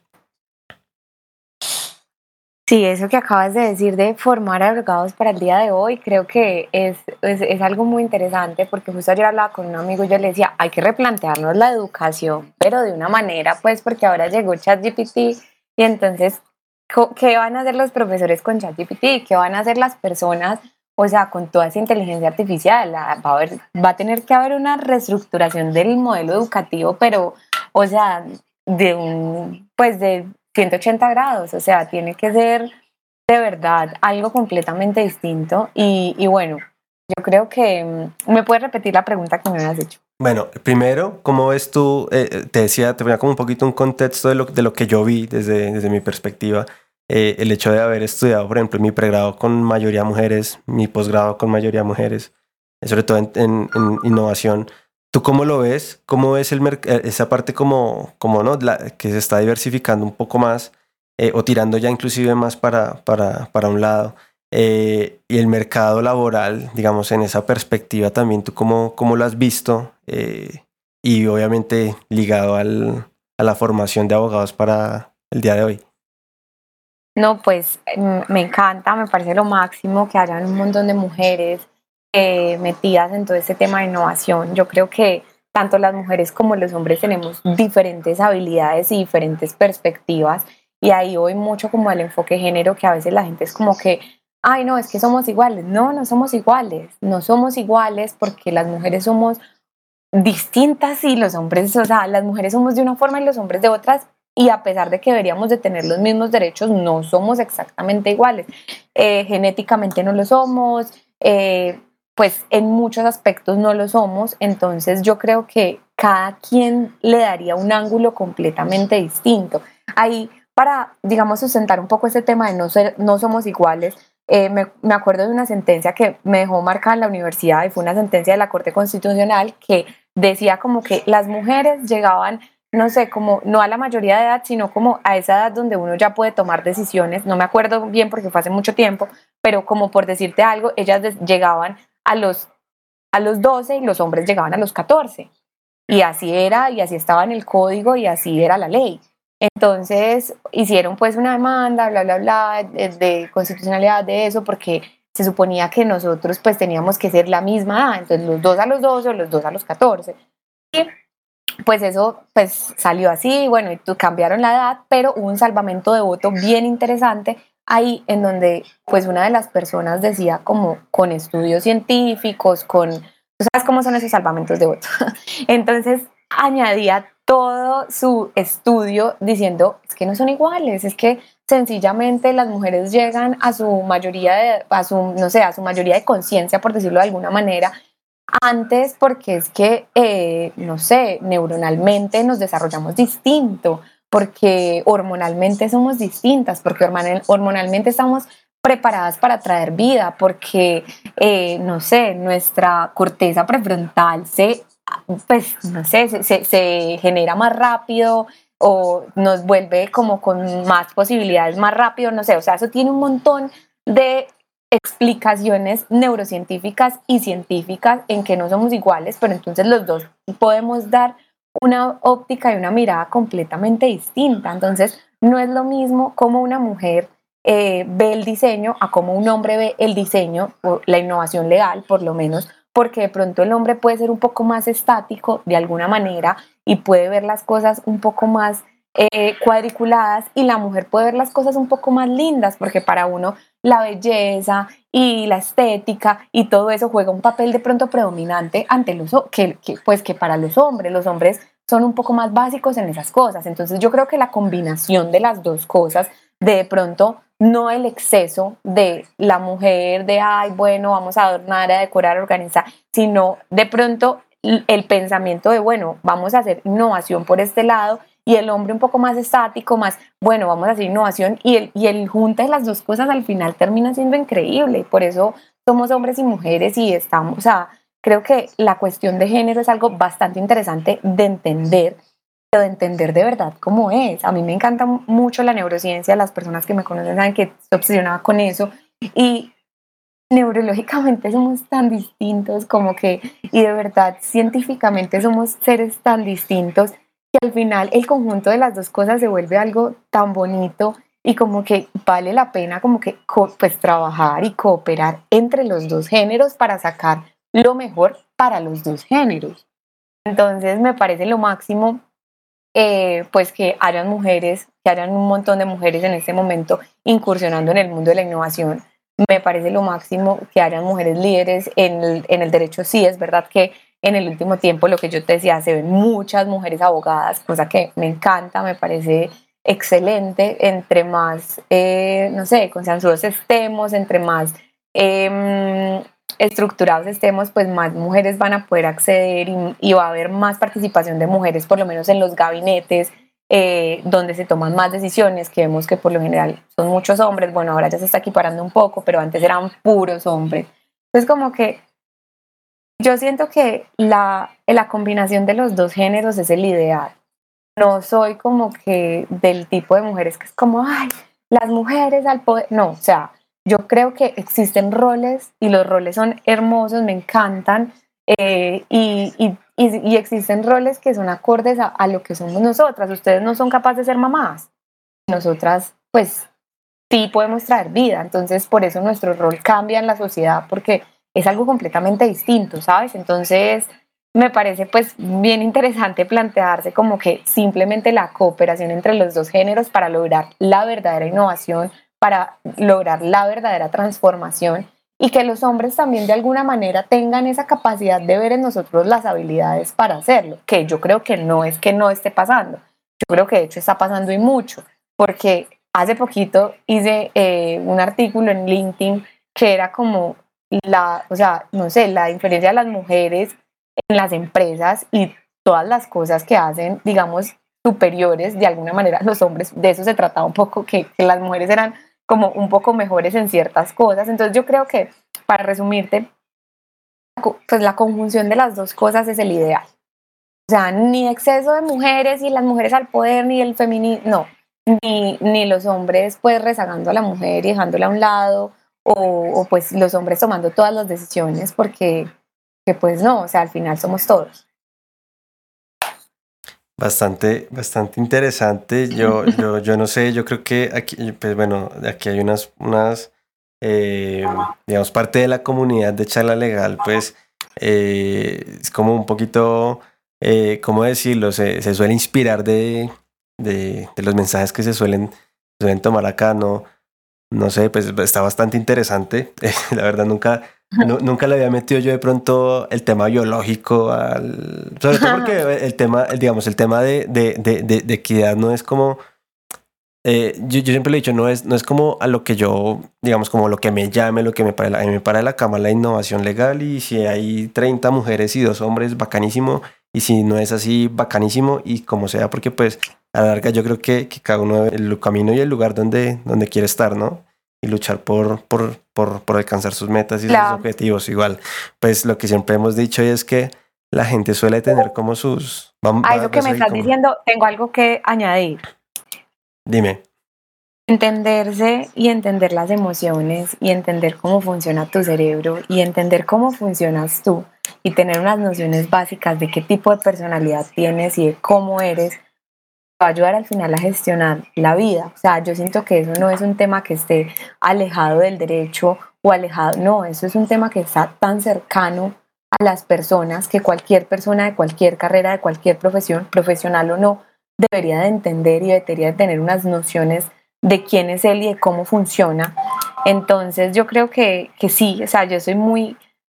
Sí, eso que acabas de decir de formar abogados para el día de hoy, creo que es, es, es, algo muy interesante porque justo ayer hablaba con un amigo y yo le decía, hay que replantearnos la educación, pero de una manera, pues porque ahora llegó ChatGPT y entonces ¿Qué van a hacer los profesores con ChatGPT? ¿Qué van a hacer las personas? O sea, con toda esa inteligencia artificial, va a, haber, va a tener que haber una reestructuración del modelo educativo, pero, o sea, de un, pues de 180 grados, o sea, tiene que ser de verdad algo completamente distinto. Y, y bueno, yo creo que, mm, ¿me puedes repetir la pregunta que me habías hecho? Bueno, primero, ¿cómo ves tú? Eh, eh, te decía, te ponía como un poquito un contexto de lo, de lo que yo vi desde, desde mi perspectiva. Eh, el hecho de haber estudiado, por ejemplo, mi pregrado con mayoría mujeres, mi posgrado con mayoría mujeres, sobre todo en, en, innovación. ¿Tú cómo lo ves? ¿Cómo ves el esa parte como, como ¿no? La, que se está diversificando un poco más o tirando ya inclusive más para, para, para un lado? Eh, y el mercado laboral, digamos, en esa perspectiva también, ¿tú cómo, cómo lo has visto? Eh, y obviamente ligado al, a la formación de abogados para el día de hoy. No, pues mm, me encanta, me parece lo máximo que hayan un montón de mujeres eh, metidas en todo ese tema de innovación. Yo creo que tanto las mujeres como los hombres tenemos diferentes habilidades y diferentes perspectivas y ahí voy mucho como el enfoque género que a veces la gente es como que ay, no, es que somos iguales. No, no somos iguales. No somos iguales porque las mujeres somos distintas y los hombres, o sea, las mujeres somos de una forma y los hombres de otras. Y a pesar de que deberíamos de tener los mismos derechos, no somos exactamente iguales. Eh, genéticamente no lo somos, eh, pues en muchos aspectos no lo somos. Entonces yo creo que cada quien le daría un ángulo completamente distinto. Ahí, para, digamos, sustentar un poco ese tema de no, ser, no somos iguales, eh, me, me, acuerdo de una sentencia que me dejó marcada en la universidad y fue una sentencia de la Corte Constitucional que decía como que las mujeres llegaban, no sé, como no a la mayoría de edad, sino como a esa edad donde uno ya puede tomar decisiones. No me acuerdo bien porque fue hace mucho tiempo, pero como por decirte algo, ellas llegaban a los, a los 12 y los hombres llegaban a los 14. Y así era, y así estaba en el código y así era la ley. Entonces hicieron pues una demanda, bla, bla, bla, de, constitucionalidad de eso, porque se suponía que nosotros pues teníamos que ser la misma edad, entonces los dos a los 12 o los dos a los 14. Y pues eso pues salió así, bueno, y cambiaron la edad, pero hubo un salvamento de voto bien interesante ahí en donde pues una de las personas decía como con estudios científicos, con, tú sabes cómo son esos salvamentos de voto. *laughs* Entonces añadía todo su estudio diciendo es que no son iguales, es que sencillamente las mujeres llegan a su mayoría de, a su, no sé, a su mayoría de conciencia, por decirlo de alguna manera, antes porque es que, eh, no sé, neuronalmente nos desarrollamos distinto, porque hormonalmente somos distintas, porque hormonalmente estamos preparadas para traer vida, porque, eh, no sé, nuestra corteza prefrontal se pues, no sé, se, genera más rápido o nos vuelve como con más posibilidades más rápido, no sé, o sea, eso tiene un montón de explicaciones neurocientíficas y científicas en que no somos iguales, pero entonces los dos podemos dar una óptica y una mirada completamente distinta. Entonces, no es lo mismo como una mujer eh, ve el diseño a como un hombre ve el diseño, o la innovación legal, por lo menos, porque de pronto el hombre puede ser un poco más estático de alguna manera y puede ver las cosas un poco más eh, cuadriculadas y la mujer puede ver las cosas un poco más lindas, porque para uno la belleza y la estética y todo eso juega un papel de pronto predominante ante los que, que, pues que para los hombres, los hombres son un poco más básicos en esas cosas. Entonces yo creo que la combinación de las dos cosas, de pronto no el exceso de la mujer de, ay, bueno, vamos a adornar, a decorar, a organizar, sino de pronto el pensamiento de, bueno, vamos a hacer innovación por este lado y el hombre un poco más estático, más, bueno, vamos a hacer innovación y el, y el junta de las dos cosas al final termina siendo increíble. Por eso somos hombres y mujeres y estamos, o creo que la cuestión de género es algo bastante interesante de entender, de entender de verdad cómo es. A mí me encanta mucho la neurociencia, las personas que me conocen saben que estoy obsesionada con eso y neurológicamente somos tan distintos como que, y de verdad científicamente somos seres tan distintos que al final el conjunto de las dos cosas se vuelve algo tan bonito y como que vale la pena como que pues trabajar y cooperar entre los dos géneros para sacar lo mejor para los dos géneros. Entonces me parece lo máximo eh, pues que hayan mujeres, que hayan un montón de mujeres en este momento incursionando en el mundo de la innovación. Me parece lo máximo que hayan mujeres líderes en el, derecho. Sí, es verdad que en el último tiempo, lo que yo te decía, se ven muchas mujeres abogadas, cosa que me encanta, me parece excelente. Entre más, eh, no sé, consensuados estemos, entre más em, estructurados estemos, pues más mujeres van a poder acceder y, va a haber más participación de mujeres, por lo menos en los gabinetes, eh, donde se toman más decisiones, que vemos que por lo general son muchos hombres, bueno, ahora ya se está equiparando un poco, pero antes eran puros hombres. Entonces como que yo siento que la, la combinación de los dos géneros es el ideal. No soy como que del tipo de mujeres que es como, ay, las mujeres al poder. No, o sea, yo creo que existen roles y los roles son hermosos, me encantan. Eh, y, existen roles que son acordes a, a, lo que somos nosotras. Ustedes no son capaces de ser mamás. Nosotras, pues, sí podemos traer vida. Entonces, por eso nuestro rol cambia en la sociedad, porque es algo completamente distinto, ¿sabes? Entonces, me parece pues bien interesante plantearse como que simplemente la cooperación entre los dos géneros para lograr la verdadera innovación, para lograr la verdadera transformación y que los hombres también de alguna manera tengan esa capacidad de ver en nosotros las habilidades para hacerlo, que yo creo que no es que no esté pasando, yo creo que de hecho está pasando y mucho, porque hace poquito hice eh, un artículo en LinkedIn que era como la, o sea, no sé, la diferencia de las mujeres en las empresas y todas las cosas que hacen, digamos, superiores de alguna manera. Los hombres, de eso se trataba un poco, que, que las mujeres eran como un poco mejores en ciertas cosas. Entonces yo creo que, para resumirte, pues la conjunción de las dos cosas es el ideal. O sea, ni exceso de mujeres y las mujeres al poder, ni el feminismo, no, ni, ni los hombres pues rezagando a la mujer y dejándola a un lado, o, pues los hombres tomando todas las decisiones porque que pues no, o sea, al final somos todos. Bastante, bastante interesante. Yo, *laughs* yo, yo no sé, yo creo que aquí, pues bueno, aquí hay unas, unas eh, digamos, parte de la comunidad de charla legal, pues eh, es como un poquito, eh, ¿cómo decirlo? Se, se suele inspirar de, de, de, los mensajes que se suelen, suelen tomar acá, ¿no? No sé, pues está bastante interesante. *laughs* la verdad, nunca, nunca le había metido yo de pronto el tema biológico al. Sobre todo porque *laughs* el tema, el, digamos, el tema de, de, de, de equidad no es como. Eh, yo, yo, siempre lo he dicho, no es, no es como a lo que yo, digamos, como lo que me llame, lo que me para, me para de la cama la innovación legal y si hay 30 mujeres y dos hombres, bacanísimo, y si no es así, bacanísimo y como sea, porque pues a la larga yo creo que, que cada uno el camino y el lugar donde, donde quiere estar, ¿no? Y luchar por, por, por, por alcanzar sus metas y sus objetivos igual. Pues lo que siempre hemos dicho es que la gente suele tener como sus... a eso que me estás diciendo, tengo algo que añadir. Dime. Entenderse y entender las emociones y entender cómo funciona tu cerebro y entender cómo funcionas tú y tener unas nociones básicas de qué tipo de personalidad tienes y de cómo eres ayudar al final a gestionar la vida. O sea, yo siento que eso no es un tema que esté alejado del derecho o alejado, no, eso es un tema que está tan cercano a las personas que cualquier persona de cualquier carrera, de cualquier profesión, profesional o no, debería de entender y debería de tener unas nociones de quién es él y de cómo funciona. Entonces yo creo que, que sí, o sea, yo soy muy,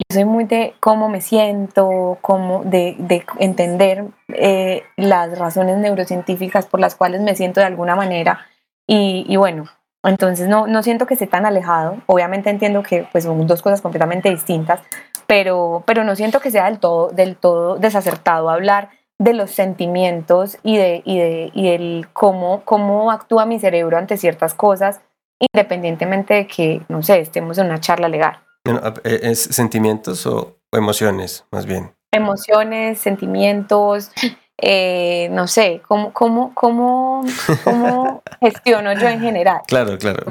yo soy muy de cómo me siento, cómo de, de entender eh, las razones neurocientíficas por las cuales me siento de alguna manera. Y, y, bueno, entonces no, no siento que esté tan alejado. Obviamente entiendo que pues, son dos cosas completamente distintas, pero, pero no siento que sea del todo, del todo desacertado hablar de los sentimientos y, de, y, de, y del cómo, cómo actúa mi cerebro ante ciertas cosas, independientemente de que, no sé, estemos en una charla legal. Eh, ¿Es sentimientos o emociones, más bien? Emociones, sentimientos, eh, no sé, ¿cómo, cómo, cómo, cómo *laughs* gestiono yo en general? Claro, claro,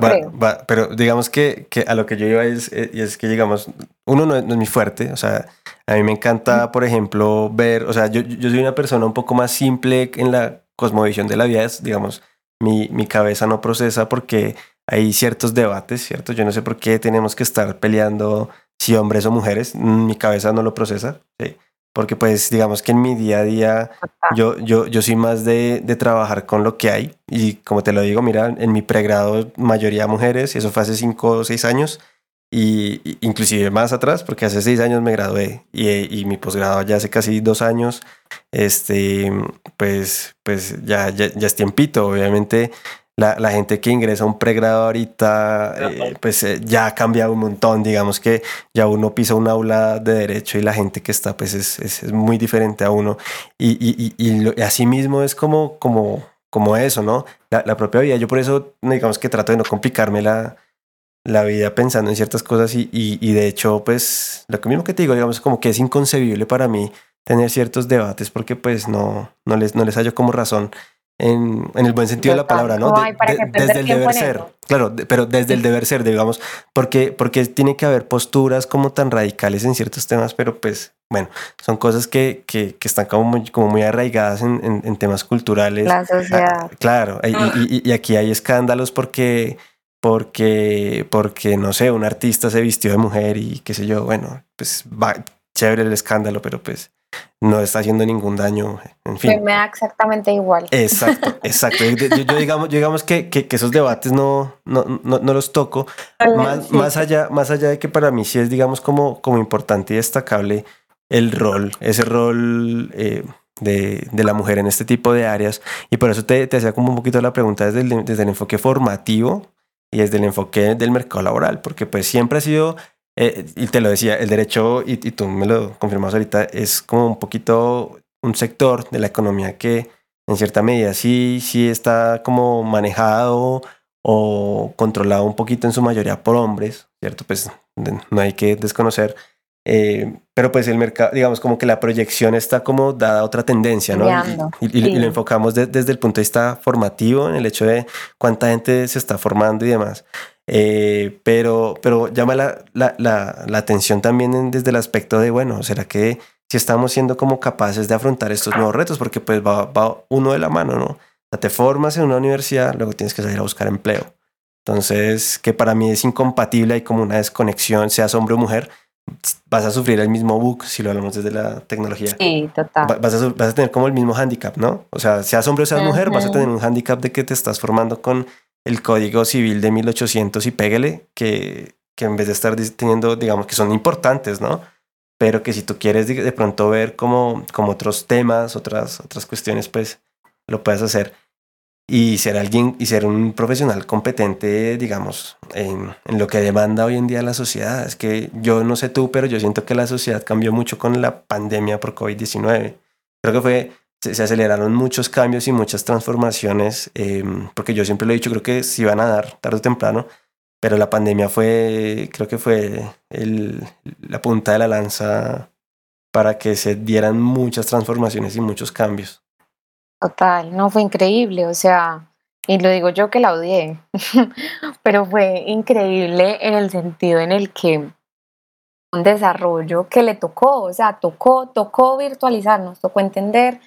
pero digamos que, que, a lo que yo iba es, eh, es que, digamos, uno no es, no es, muy fuerte, o sea, a mí me encanta, por ejemplo, ver, o sea, yo, yo soy una persona un poco más simple en la cosmovisión de la vida, es, digamos, mi, mi cabeza no procesa porque hay ciertos debates, ¿cierto? Yo no sé por qué tenemos que estar peleando si hombres o mujeres, mi cabeza no lo procesa, ¿sí? porque pues digamos que en mi día a día yo, yo, yo soy más de, de, trabajar con lo que hay y como te lo digo, mira, en mi pregrado mayoría mujeres y eso fue hace cinco o seis años y, inclusive más atrás porque hace seis años me gradué y, y mi posgrado ya hace casi dos años, este, pues, pues ya, ya, ya es tiempito, obviamente la, gente que ingresa a un pregrado ahorita, eh, pues eh, ya ha cambiado un montón. Digamos que ya uno pisa un aula de derecho y la gente que está, pues es, es, muy diferente a uno. Y, y, y, así mismo es como, como, como eso, ¿no? La, la, propia vida. Yo por eso, digamos que trato de no complicarme la, la vida pensando en ciertas cosas y, y, de hecho, pues lo mismo que te digo, digamos, como que es inconcebible para mí tener ciertos debates porque pues no, no, les, no les hallo como razón en, en, el buen sentido de la palabra, ¿no? desde el deber ser, claro, pero desde el deber ser, digamos, porque, porque tiene que haber posturas como tan radicales en ciertos temas, pero pues, bueno, son cosas que, que, que están como muy, como muy arraigadas en, en, temas culturales. La sociedad. Ah, claro, y, y, y, aquí hay escándalos porque, porque, porque, no sé, un artista se vistió de mujer y qué sé yo, bueno, pues va chévere el escándalo, pero pues no está haciendo ningún daño, en fin. me da exactamente igual. Exacto, *laughs* exacto. Yo, digamos, digamos que, que, esos debates no, no, no, no los toco, más, más, allá, más allá de que para mí sí es, digamos, como, como importante y destacable el rol, ese rol eh, de, de, la mujer en este tipo de áreas. Y por eso te, te hacía como un poquito la pregunta desde el, desde el enfoque formativo y desde el enfoque del mercado laboral, porque pues siempre ha sido eh, y te lo decía, el derecho, y, tú me lo confirmas ahorita, es como un poquito un sector de la economía que en cierta medida sí, sí está como manejado o controlado un poquito en su mayoría por hombres, ¿cierto? Pues no hay que desconocer. Eh, pero pues el mercado, digamos como que la proyección está como dada a otra tendencia, ¿no? Y, lo enfocamos desde el punto de vista formativo, en el hecho de cuánta gente se está formando y demás. Eh, pero, pero llama la, la, la, atención también desde el aspecto de, bueno, ¿será que si estamos siendo como capaces de afrontar estos nuevos retos? Porque pues va, va uno de la mano, ¿no? O sea, te formas en una universidad, luego tienes que salir a buscar empleo. Entonces, que para mí es incompatible, hay como una desconexión, seas hombre o mujer, vas a sufrir el mismo bug si lo hablamos desde la tecnología. Sí, total. Vas a, vas a tener como el mismo handicap, ¿no? O sea, seas hombre o seas mujer, vas a tener un handicap de que te estás formando con el Código Civil de 1800 y pégale, que, que en vez de estar teniendo, digamos, que son importantes, ¿no? Pero que si tú quieres de, pronto ver como, como otros temas, otras, otras cuestiones, pues lo puedes hacer. Y ser alguien y ser un profesional competente, digamos, en, en lo que demanda hoy en día la sociedad. Es que yo no sé tú, pero yo siento que la sociedad cambió mucho con la pandemia por COVID-19. Creo que fue se, aceleraron muchos cambios y muchas transformaciones, em, porque yo siempre lo he dicho, creo que se iban a dar tarde o temprano, pero la pandemia fue, creo que fue el, la punta de la lanza para que se dieran muchas transformaciones y muchos cambios. Total, no fue increíble, o sea, y lo digo yo que la odié, *laughs* pero fue increíble en el sentido en el que un desarrollo que le tocó, o sea, tocó, tocó virtualizarnos, tocó entender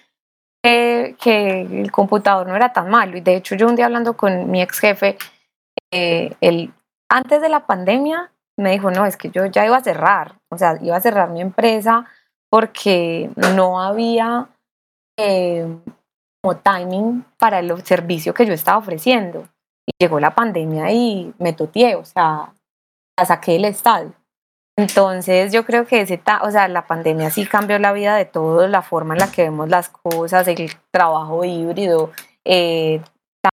que, el computador no era tan malo. Y de hecho yo un día hablando con mi ex jefe, eh, antes de la pandemia me dijo, no, es que yo ya iba a cerrar, o sea, iba a cerrar mi empresa porque no había eh, como timing para el servicio que yo estaba ofreciendo. Y llegó la pandemia y me toteé, o sea, la saqué del estadio. Entonces yo creo que ese o sea, la pandemia sí cambió la vida de todos, la forma en la que vemos las cosas, el trabajo híbrido, eh,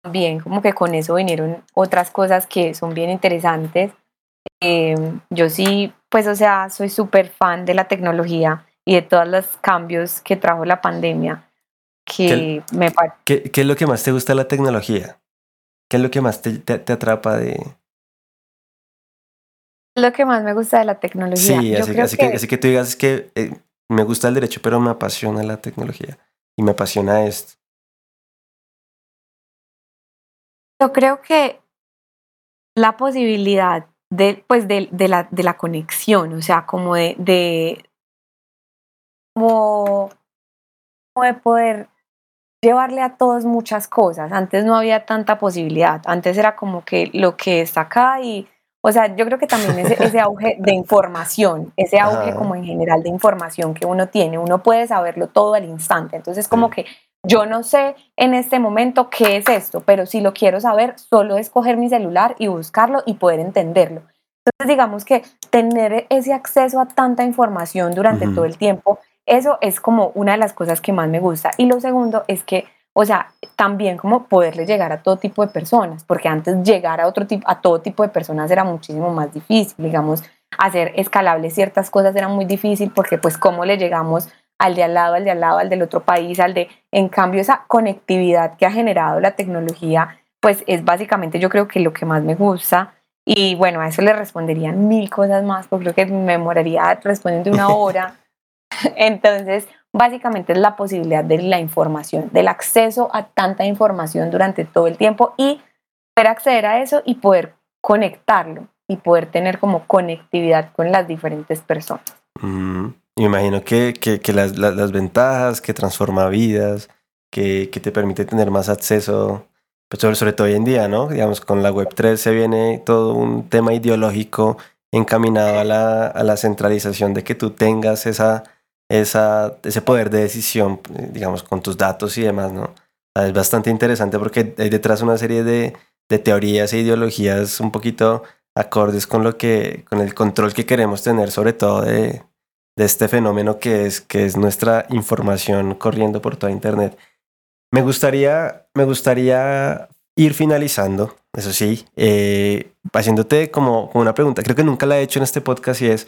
también como que con eso vinieron otras cosas que son bien interesantes. Eh, yo sí, pues o sea, soy súper fan de la tecnología y de todos los cambios que trajo la pandemia. Que ¿Qué, me ¿qué, ¿Qué, es lo que más te gusta de la tecnología? ¿Qué es lo que más te, te, atrapa de, lo que más me gusta de la tecnología. Sí, así, que, así, que, tú digas que eh, me gusta el derecho, pero me apasiona la tecnología y me apasiona esto. Yo creo que la posibilidad de, pues de, de, la, de la conexión, o sea, como de, de como, como de poder llevarle a todos muchas cosas. Antes no había tanta posibilidad. Antes era como que lo que está acá y o sea, yo creo que también ese, ese *laughs* auge de información, ese auge como en general de información que uno tiene, uno puede saberlo todo al instante. Entonces, como que yo no sé en este momento qué es esto, pero si lo quiero saber, solo es coger mi celular y buscarlo y poder entenderlo. Entonces, digamos que tener ese acceso a tanta información durante todo el tiempo, eso es como una de las cosas que más me gusta. Y lo segundo es que o sea, también como poderle llegar a todo tipo de personas, porque antes llegar a, otro tipo, a todo tipo de personas era muchísimo más difícil, digamos, hacer escalables ciertas cosas era muy difícil porque pues cómo le llegamos al de al lado, al de al lado, al del otro país, al de, en cambio esa conectividad que ha generado la tecnología, pues es básicamente yo creo que lo que más me gusta y bueno, a eso le responderían mil cosas más, porque creo que me moraría respondiendo una *laughs* hora. Entonces, básicamente es la posibilidad de la información, del acceso a tanta información durante todo el tiempo y poder acceder a eso y poder conectarlo y poder tener como conectividad con las diferentes personas. Me imagino que, que, las, las, ventajas, que transforma vidas, que, que, te permite tener más acceso, pues sobre, sobre todo hoy en día, ¿no? Digamos, con la Web3 se viene todo un tema ideológico encaminado a la, a la centralización de que tú tengas esa esa, ese poder de decisión, digamos, con tus datos y demás, ¿no? Es bastante interesante porque hay detrás una serie de, de teorías e ideologías un poquito acordes con lo que, con el control que queremos tener, sobre todo de, de este fenómeno que es, que es nuestra información corriendo por toda Internet. Me gustaría, me gustaría ir finalizando, eso sí, eh, haciéndote como, como, una pregunta, creo que nunca la he hecho en este podcast y es,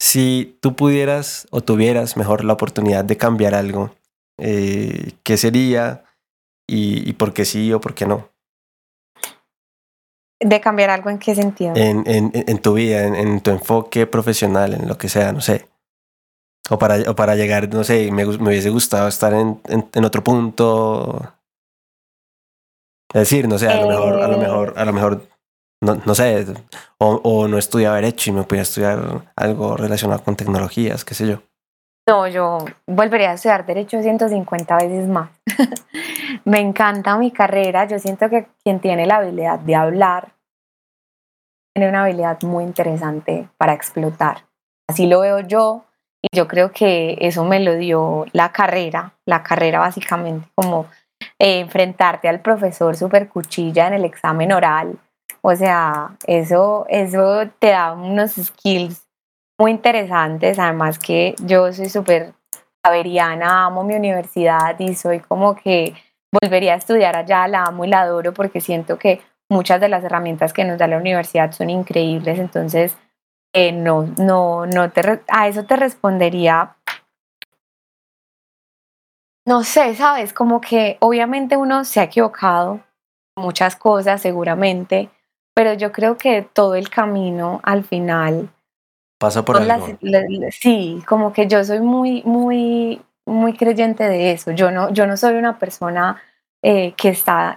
si tú pudieras o tuvieras mejor la oportunidad de cambiar algo, eh, ¿qué sería y, por qué sí o por qué no? ¿De cambiar algo en qué sentido? En, en, en tu vida, en, tu enfoque profesional, en lo que sea, no sé. O para, o para llegar, no sé, me, me hubiese gustado estar en, en, otro punto. Es decir, no sé, a lo mejor, a lo mejor, a lo mejor no, no sé, o, o, no estudiaba derecho y me podía estudiar algo relacionado con tecnologías, qué sé yo. No, yo volvería a estudiar derecho 150 veces más. *laughs* me encanta mi carrera, yo siento que quien tiene la habilidad de hablar tiene una habilidad muy interesante para explotar. Así lo veo yo y yo creo que eso me lo dio la carrera, la carrera básicamente como eh, enfrentarte al profesor super cuchilla en el examen oral o sea, eso, eso te da unos skills muy interesantes. Además que yo soy súper averiana, amo mi universidad y soy como que volvería a estudiar allá, la amo y la adoro porque siento que muchas de las herramientas que nos da la universidad son increíbles. Entonces, eh, no, no, no te, a eso te respondería. No sé, sabes, como que obviamente uno se ha equivocado muchas cosas seguramente, pero yo creo que todo el camino al final Pasa por algo. sí, como que yo soy muy, muy, muy creyente de eso. Yo no, yo no soy una persona eh, que está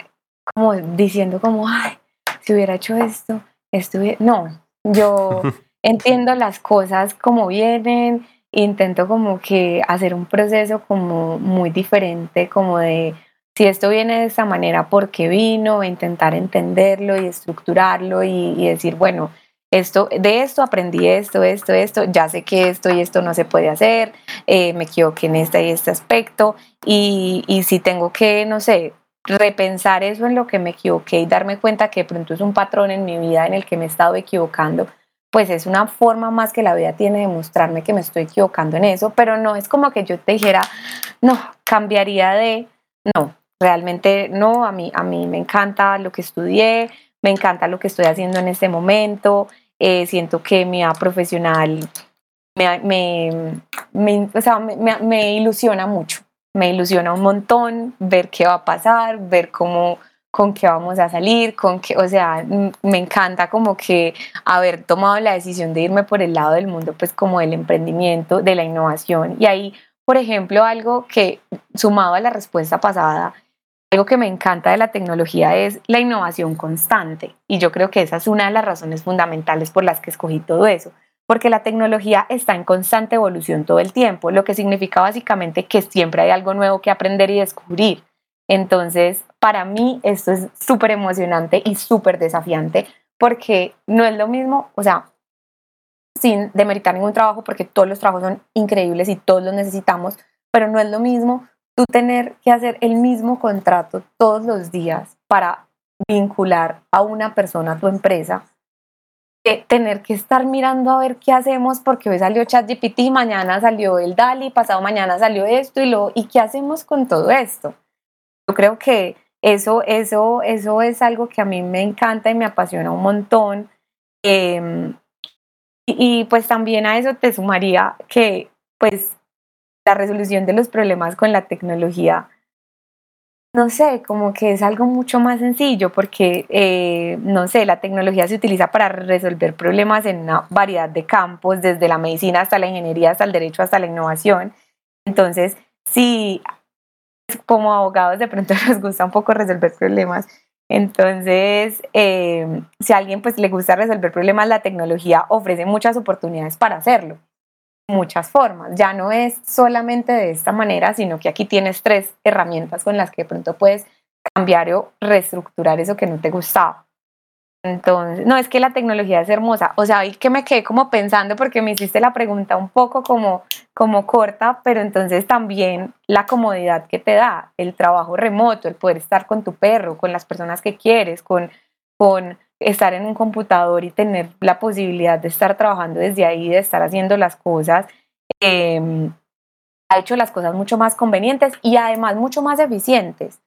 como diciendo como, ay, si hubiera hecho esto, estuviera... No, yo *laughs* entiendo las cosas como vienen, intento como que hacer un proceso como muy diferente, como de si esto viene de esta manera, ¿por qué vino? Intentar entenderlo y estructurarlo y, decir, bueno, esto, de esto aprendí esto, esto, esto, ya sé que esto y esto no se puede hacer, eh, me equivoqué en este y este aspecto y, y si tengo que, no sé, repensar eso en lo que me equivoqué y darme cuenta que de pronto es un patrón en mi vida en el que me he estado equivocando, pues es una forma más que la vida tiene de mostrarme que me estoy equivocando en eso, pero no es como que yo te dijera, no, cambiaría de, no, realmente no, a mí, a mí me encanta lo que estudié, me encanta lo que estoy haciendo en este momento, eh, siento que mi profesional me, me, me, o sea, me ilusiona mucho, me ilusiona un montón ver qué va a pasar, ver cómo con qué vamos a salir, con qué, o sea, me encanta como que haber tomado la decisión de irme por el lado del mundo, pues como del emprendimiento, de la innovación. Y ahí, por ejemplo, algo que sumado a la respuesta pasada, algo que me encanta de la tecnología es la innovación constante. Y yo creo que esa es una de las razones fundamentales por las que escogí todo eso. Porque la tecnología está en constante evolución todo el tiempo, lo que significa básicamente que siempre hay algo nuevo que aprender y descubrir. Entonces, para mí esto es súper emocionante y súper desafiante porque no es lo mismo, o sea, sin demeritar ningún trabajo, porque todos los trabajos son increíbles y todos los necesitamos, pero no es lo mismo tú tener que hacer el mismo contrato todos los días para vincular a una persona a tu empresa, que tener que estar mirando a ver qué hacemos porque hoy salió ChatGPT, mañana salió el DALI, pasado mañana salió esto y lo y qué hacemos con todo esto. Yo creo que eso, eso, eso es algo que a mí me encanta y me apasiona un montón. Em, y, pues también a eso te sumaría que pues la resolución de los problemas con la tecnología, no sé, como que es algo mucho más sencillo porque, eh, no sé, la tecnología se utiliza para resolver problemas en una variedad de campos, desde la medicina hasta la ingeniería, hasta el derecho, hasta la innovación. Entonces, si como abogados de pronto *laughs* nos gusta un poco resolver problemas. Entonces, eh, si a alguien pues le gusta resolver problemas, la tecnología ofrece muchas oportunidades para hacerlo, muchas formas. Ya no es solamente de esta manera, sino que aquí tienes tres herramientas con las que de pronto puedes cambiar o reestructurar eso que no te gustaba. Entonces, no es que la tecnología es hermosa, o sea, ahí que me quedé como pensando porque me hiciste la pregunta un poco como, como corta, pero entonces también la comodidad que te da, el trabajo remoto, el poder estar con tu perro, con las personas que quieres, con, con estar en un computador y tener la posibilidad de estar trabajando desde ahí, de estar haciendo las cosas, em, ha hecho las cosas mucho más convenientes y además mucho más eficientes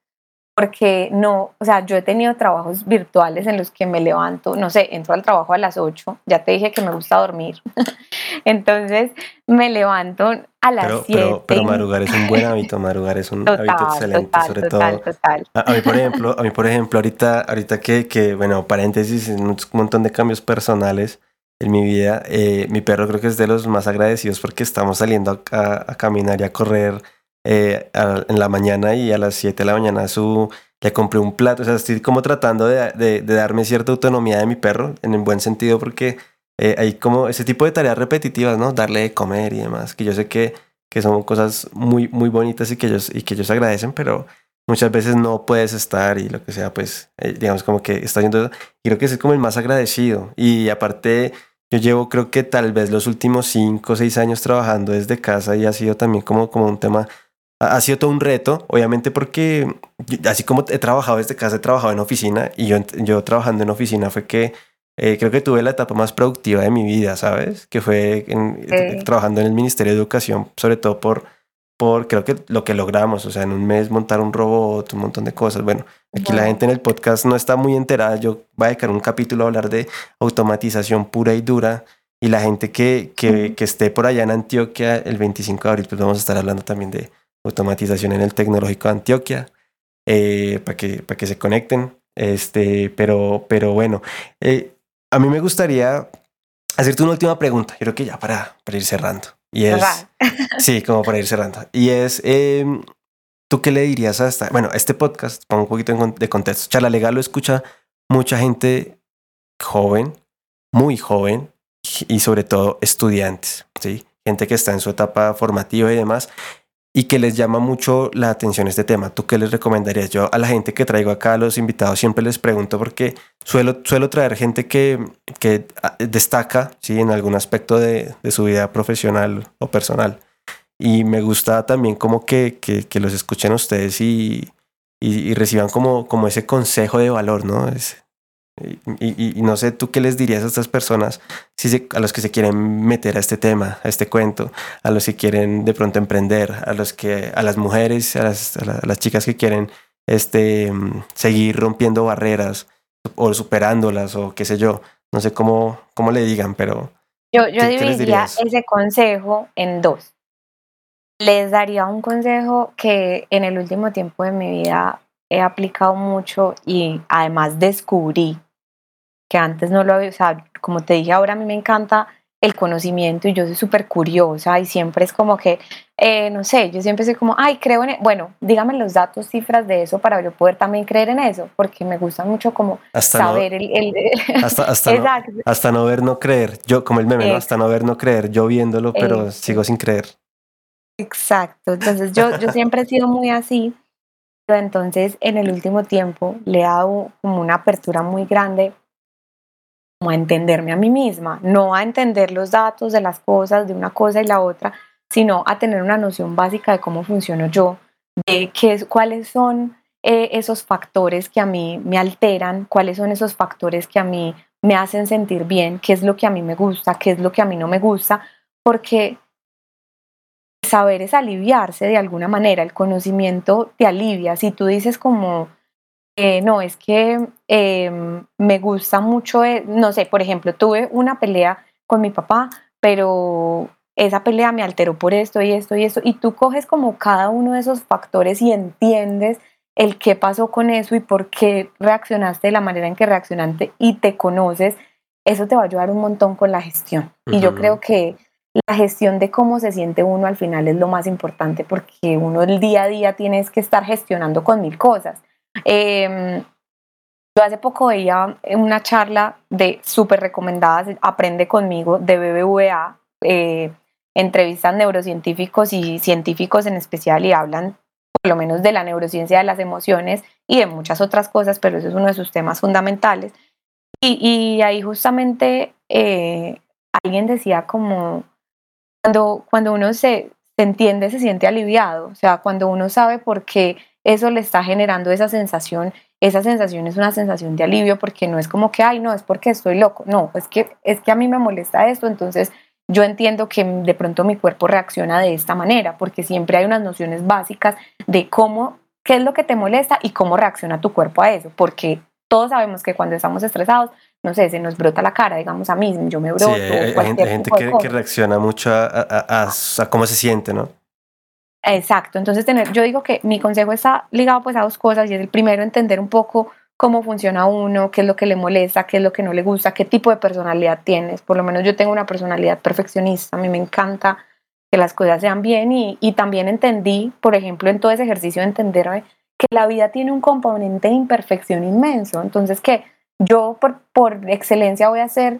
porque no, o sea, yo he tenido trabajos virtuales en los que me levanto, no sé, entro al trabajo a las 8, ya te dije que me gusta dormir, *laughs* entonces me levanto a las 7. Pero, pero, madrugar es un buen *laughs* hábito, madrugar es un hábito excelente, sobre todo. A, mí, por ejemplo, a mí, por ejemplo, ahorita, ahorita que, que bueno, paréntesis, un montón de cambios personales en mi vida, eh, mi perro creo que es de los más agradecidos porque estamos saliendo a, a caminar y a correr eh, en la mañana y a las 7 de la mañana su, le compré un plato. O sea, estoy como tratando de, de, darme cierta autonomía de mi perro, en el buen sentido, porque eh, hay como ese tipo de tareas repetitivas, ¿no? Darle de comer y demás, que yo sé que, que son cosas muy, muy bonitas y que, ellos, y que ellos agradecen, pero muchas veces no puedes estar y lo que sea, pues, eh, digamos, como que está haciendo eso. Y creo que es como el más agradecido. Y aparte, yo llevo creo que tal vez los últimos 5 o 6 años trabajando desde casa y ha sido también como, como un tema ha sido todo un reto, obviamente porque así como he trabajado desde casa, he trabajado en oficina y yo, yo trabajando en oficina fue que eh, creo que tuve la etapa más productiva de mi vida, ¿sabes? Que fue trabajando en el Ministerio de Educación, sobre todo por, por creo que lo que logramos, o sea, en un mes montar un robot, un montón de cosas. Bueno, aquí la gente en el podcast no está muy enterada, yo voy a dedicar un capítulo a hablar de automatización pura y dura. Y la gente que, que, que esté por allá en Antioquia el 25 de abril, pues vamos a estar hablando también de, automatización en el Tecnológico de Antioquia, eh, para que, para que se conecten. Este, pero, pero bueno, eh, a mí me gustaría hacerte una última pregunta, creo que ya para, para ir cerrando. Y es, *laughs* sí, como para ir cerrando. Y es, em, ¿tú qué le dirías a esta? Bueno, este podcast, pongo un poquito de contexto. Charla Legal lo escucha mucha gente joven, muy joven, y sobre todo estudiantes, ¿sí? Gente que está en su etapa formativa y demás y que les llama mucho la atención este tema. ¿Tú qué les recomendarías? Yo a la gente que traigo acá, a los invitados, siempre les pregunto porque suelo, suelo traer gente que, que ah, destaca ¿sí? en algún aspecto de, de, su vida profesional o personal. Y me gusta también como que, que, que los escuchen ustedes y, y, reciban como, como ese consejo de valor, ¿no? Y, no sé, ¿tú qué les dirías a estas personas, si a los que se quieren meter a este tema, a este cuento, a los que quieren de pronto emprender, a los que, a las mujeres, a las, chicas que quieren este, seguir rompiendo barreras o superándolas o qué sé yo, no sé cómo, cómo le digan, pero... Yo, yo dividiría ese consejo en dos. Les daría un consejo que en el último tiempo de mi vida he aplicado mucho y además descubrí que antes no lo había, o sea, como te dije, ahora a mí me encanta el conocimiento y yo soy súper curiosa y siempre es como que, eh, no sé, yo siempre soy como, ay, creo en, e-". bueno, dígame los datos, cifras de eso para yo poder también creer en eso, porque me gusta mucho como saber el, *laughs* hasta, hasta, no, hasta, no, ver, no creer, yo como el meme, ¿no? hasta no ver, no creer, yo viéndolo, pero sigo sin creer. Exacto, entonces yo, yo siempre he sido muy así, pero entonces en el último tiempo le he dado como una apertura muy grande como a entenderme a mí misma, no a entender los datos de las cosas, de una cosa y la otra, sino a tener una noción básica de cómo funciono yo, de qué, cuáles son eh, esos factores que a mí me alteran, cuáles son esos factores que a mí me hacen sentir bien, qué es lo que a mí me gusta, qué es lo que a mí no me gusta, porque saber es aliviarse de alguna manera, el conocimiento te alivia. Si tú dices como, eh, no, es que em, me gusta mucho, eh, no sé, por ejemplo, tuve una pelea con mi papá, pero esa pelea me alteró por esto y esto y esto, y tú coges como cada uno de esos factores y entiendes el qué pasó con eso y por qué reaccionaste de la manera en que reaccionaste y te conoces, eso te va a ayudar un montón con la gestión. Y yo creo que la gestión de cómo se siente uno al final es lo más importante porque uno el día a día tienes que estar gestionando con mil cosas. Em, yo hace poco veía una charla de súper recomendadas, Aprende conmigo, de BBVA. Eh, entrevistan neurocientíficos y científicos en especial y hablan por lo menos de la neurociencia de las emociones y de muchas otras cosas, pero eso es uno de sus temas fundamentales. Y, ahí justamente eh, alguien decía como, cuando, cuando uno se, se entiende, se siente aliviado, o sea, cuando uno sabe por qué eso le está generando esa sensación. Esa sensación es una sensación de alivio porque no es como que, ay, no, es porque estoy loco. No, es que, es que a mí me molesta esto, entonces yo entiendo que de pronto mi cuerpo reacciona de esta manera, porque siempre hay unas nociones básicas de cómo, qué es lo que te molesta y cómo reacciona tu cuerpo a eso, porque todos sabemos que cuando estamos estresados, no sé, se nos brota la cara, digamos a mí, yo me broto. Sí, hay, gente, que, que, reacciona mucho a, a, cómo se siente, ¿no? Exacto, entonces tener, yo digo que mi consejo está ligado pues a dos cosas y es el primero entender un poco cómo funciona uno, qué es lo que le molesta, qué es lo que no le gusta, qué tipo de personalidad tienes. Por lo menos yo tengo una personalidad perfeccionista, a mí me encanta que las cosas sean bien y, y también entendí, por ejemplo, en todo ese ejercicio de entenderme que la vida tiene un componente de imperfección inmenso, entonces que yo por, por excelencia voy a ser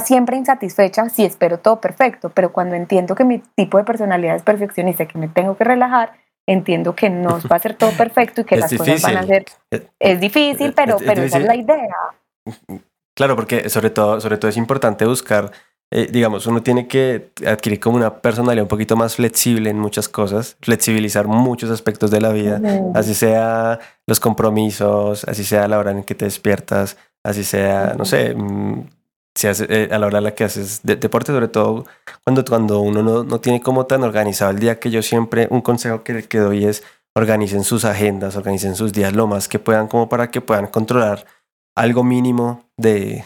siempre insatisfecha si espero todo perfecto, pero cuando entiendo que mi tipo de personalidad es perfeccionista y que me tengo que relajar, entiendo que no va a ser todo perfecto y que *laughs* las cosas van a ser... Es difícil, pero, pero esa es la idea. Claro, porque sobre todo, sobre todo es importante buscar, eh, digamos, uno tiene que adquirir como una personalidad un poquito más flexible en muchas cosas, flexibilizar muchos aspectos de la vida, así sea los compromisos, así sea la hora en que te despiertas, así sea, no sé, si hace, eh, a la hora a la que haces deporte, sobre todo cuando, cuando uno no, no, tiene como tan organizado el día, que yo siempre, un consejo que, que doy es organicen sus agendas, organicen sus días lo más que puedan como para que puedan controlar algo mínimo de,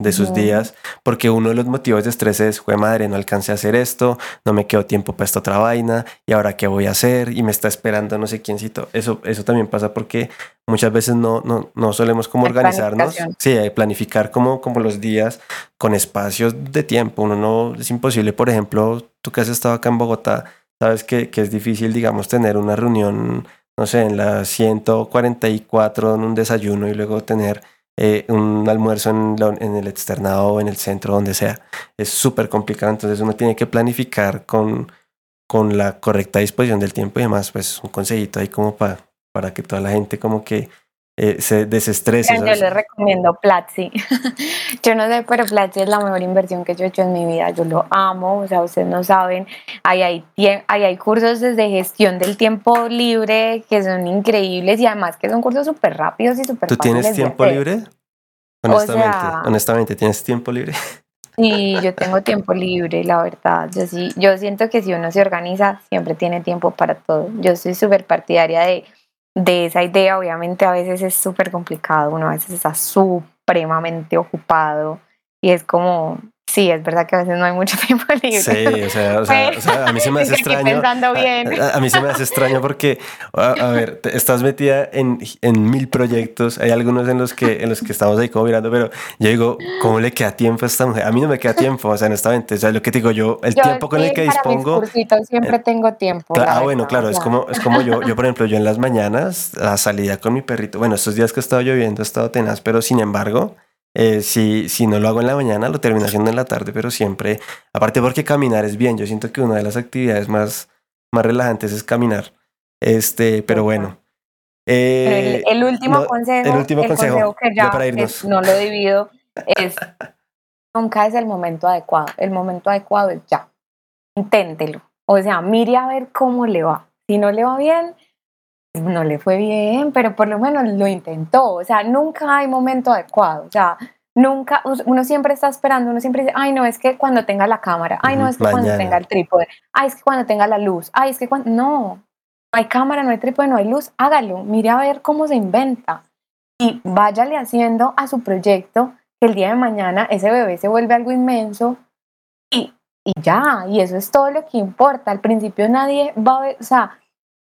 de sus días, porque uno de los motivos de estrés es, fue madre, no alcancé a hacer esto, no me quedo tiempo para esta otra vaina, y ahora qué voy a hacer, y me está esperando no sé quiéncito. Eso, eso también pasa porque muchas veces no, no, no solemos como organizarnos, sí, planificar como, como los días con espacios de tiempo. Uno no, es imposible, por ejemplo, tú que has estado acá en Bogotá, sabes que, que es difícil, digamos, tener una reunión, no sé, en la 144 en un desayuno y luego tener eh, un almuerzo en, el externado o en el centro, donde sea. Es súper complicado, entonces uno tiene que planificar con, con la correcta disposición del tiempo y además, pues un consejito ahí como para, para que toda la gente como que eh, se desestrese. Yo les recomiendo Platzi. *laughs* yo no sé, pero Platzi es la mejor inversión que yo he hecho en mi vida. Yo lo amo, o sea, ustedes no saben. Ahí hay, ahí hay cursos desde gestión del tiempo libre que son increíbles y además que son cursos súper rápidos y súper ¿Tú tienes tiempo libre? Honestamente, honestamente, ¿tienes tiempo libre? Sí, yo tengo tiempo libre, la verdad. Yo sí, yo siento que si uno se organiza, siempre tiene tiempo para todo. Yo soy súper partidaria de de esa idea, obviamente a veces es súper complicado, uno a veces está supremamente ocupado y es como, Sí, es verdad que a veces no hay mucho *laughs* tiempo libre. Sí, o sea, o sea, a mí se me hace *laughs* extraño. Pensando bien. A, mí se me hace extraño porque, a, ver, estás metida en, en, mil proyectos. Hay algunos en los que en los que estamos ahí como mirando, pero yo digo, ¿cómo le queda tiempo a esta mujer? A mí no me queda tiempo, o sea, honestamente. O sea, lo que digo yo, el tiempo con el que dispongo. siempre eh, tengo tiempo. ah, bueno, claro, es como, es como yo, yo, por *laughs* ejemplo, yo en las mañanas, la salida con mi perrito. Bueno, estos días que he estado lloviendo, he estado tenaz, pero sin embargo. Eh, si, si no lo hago en la mañana, lo termino haciendo en la tarde, pero siempre, aparte porque caminar es bien, yo siento que una de las actividades más, más relajantes es caminar. Este, pero bueno. Eh, el, último consejo, el último consejo, que ya, no lo divido, es nunca es el momento adecuado. El momento adecuado es ya. Inténtelo. O sea, mire a ver cómo le va. Si no le va bien, no le fue bien, pero por lo menos lo intentó. O sea, nunca hay momento adecuado. O sea, nunca, uno siempre está esperando, uno siempre dice, ay, no, es que cuando tenga la cámara, ay, no, es que cuando tenga el trípode, ay, es que cuando tenga la luz, ay, es que cuando. No, no hay cámara, no hay trípode, no hay luz, hágalo, mire a ver cómo se inventa y váyale haciendo a su proyecto que el día de mañana ese bebé se vuelve algo inmenso y, y ya, y eso es todo lo que importa. Al principio nadie va a ver, o sea,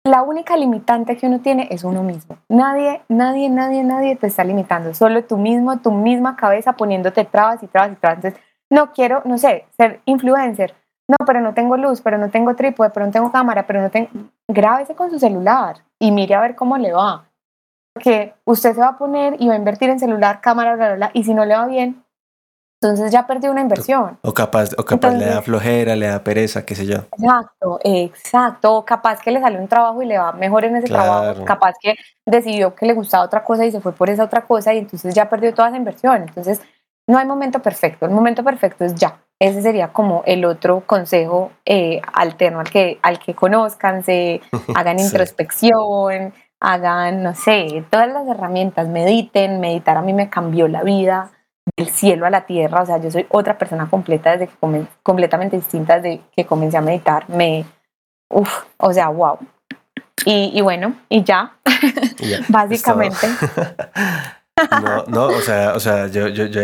la única limitante que uno tiene es uno mismo. Nadie, nadie, nadie, nadie te está limitando. Solo tú mismo, tu misma cabeza poniéndote trabas y trabas y trabas. Entonces, no quiero, no sé, ser influencer. No, pero no tengo luz, pero no tengo trípode, pero no tengo cámara, pero no tengo... Grábese con su celular y mire a ver cómo le va. Porque usted se va a poner y va a invertir en celular, cámara, bla, bla, bla, y si no le va bien, entonces ya perdió una inversión. O capaz, o capaz le da flojera, le da pereza, qué sé yo. Exacto, exacto. O capaz que le sale un trabajo y le va mejor en ese trabajo. Capaz que decidió que le gustaba otra cosa y se fue por esa otra cosa y entonces ya perdió toda esa inversión. Entonces no hay momento perfecto. El momento perfecto es ya. Ese sería como el otro consejo eh, alterno al que, al que conozcan, se *laughs* hagan introspección, hagan, no sé, todas las herramientas, mediten. Meditar a mí me cambió la vida del cielo a la tierra, o sea, yo soy otra persona completa desde que completamente distinta desde que comencé a meditar, me, uff, o sea, wow. Y, bueno, y ya, *laughs* básicamente. *laughs* no, no, o sea, o sea, yo, yo, yo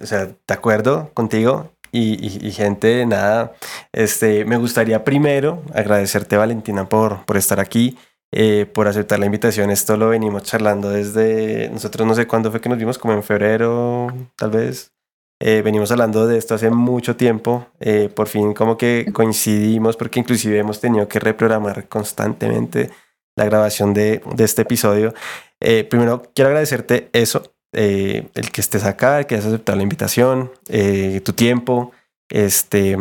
o sea, de acuerdo contigo y, y, gente, nada, este, me gustaría primero agradecerte Valentina por, por estar aquí. Eh, por aceptar la invitación. Esto lo venimos charlando desde, nosotros no sé cuándo fue que nos vimos, como en febrero, tal vez. Eh, venimos hablando de esto hace mucho tiempo. Eh, por fin como que coincidimos porque inclusive hemos tenido que reprogramar constantemente la grabación de, de este episodio. primero, quiero agradecerte eso, el que estés acá, el que hayas aceptado la invitación, tu tiempo, este,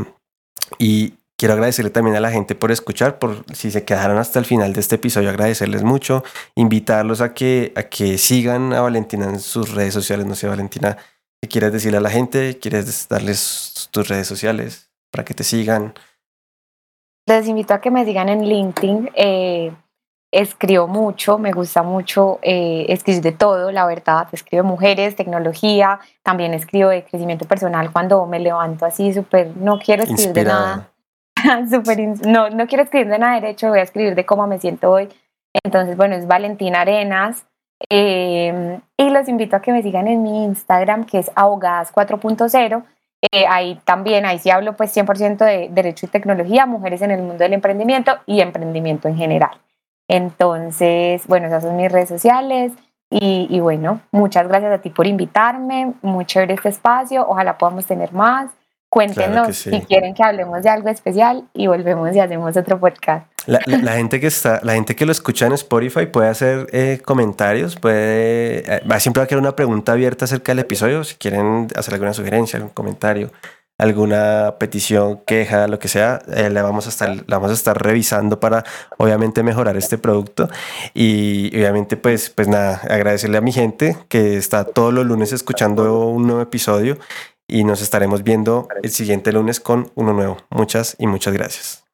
y, Quiero agradecerle también a la gente por escuchar, por si se quedaron hasta el final de este episodio, agradecerles mucho, invitarlos a que, a que sigan a Valentina en sus redes sociales. No sé, Valentina, ¿qué quieres decirle a la gente? ¿Quieres darles tus redes sociales para que te sigan? Les invito a que me sigan en LinkedIn. Eh, escribo mucho, me gusta mucho eh, escribir de todo, la verdad. Escribo mujeres, tecnología, también escribo de crecimiento personal cuando me levanto así súper, no quiero escribir de nada *laughs* no, no quiero escribir de nada derecho, voy a escribir de cómo me siento hoy. Entonces, bueno, es Valentina Arenas. Em, y los invito a que me sigan en mi Instagram, que es abogadas 4.0. Eh, ahí también, ahí sí hablo pues 100% de derecho y tecnología, mujeres en el mundo del emprendimiento y emprendimiento en general. Entonces, bueno, esas son mis redes sociales. Y, y, bueno, muchas gracias a ti por invitarme, muy chévere este espacio, ojalá podamos tener más. Cuéntenos si quieren que hablemos de algo especial y volvemos y hacemos otro podcast. La, la, gente que está, la gente que lo escucha en Spotify puede hacer eh, comentarios, puede, eh, siempre va a quedar una pregunta abierta acerca del episodio, si quieren hacer alguna sugerencia, algún comentario, alguna petición, queja, lo que sea, eh, la vamos a estar, la vamos a estar revisando para obviamente mejorar este producto y obviamente pues, pues nada, agradecerle a mi gente que está todos los lunes escuchando un nuevo episodio y nos estaremos viendo el siguiente lunes con uno nuevo. Muchas y muchas gracias.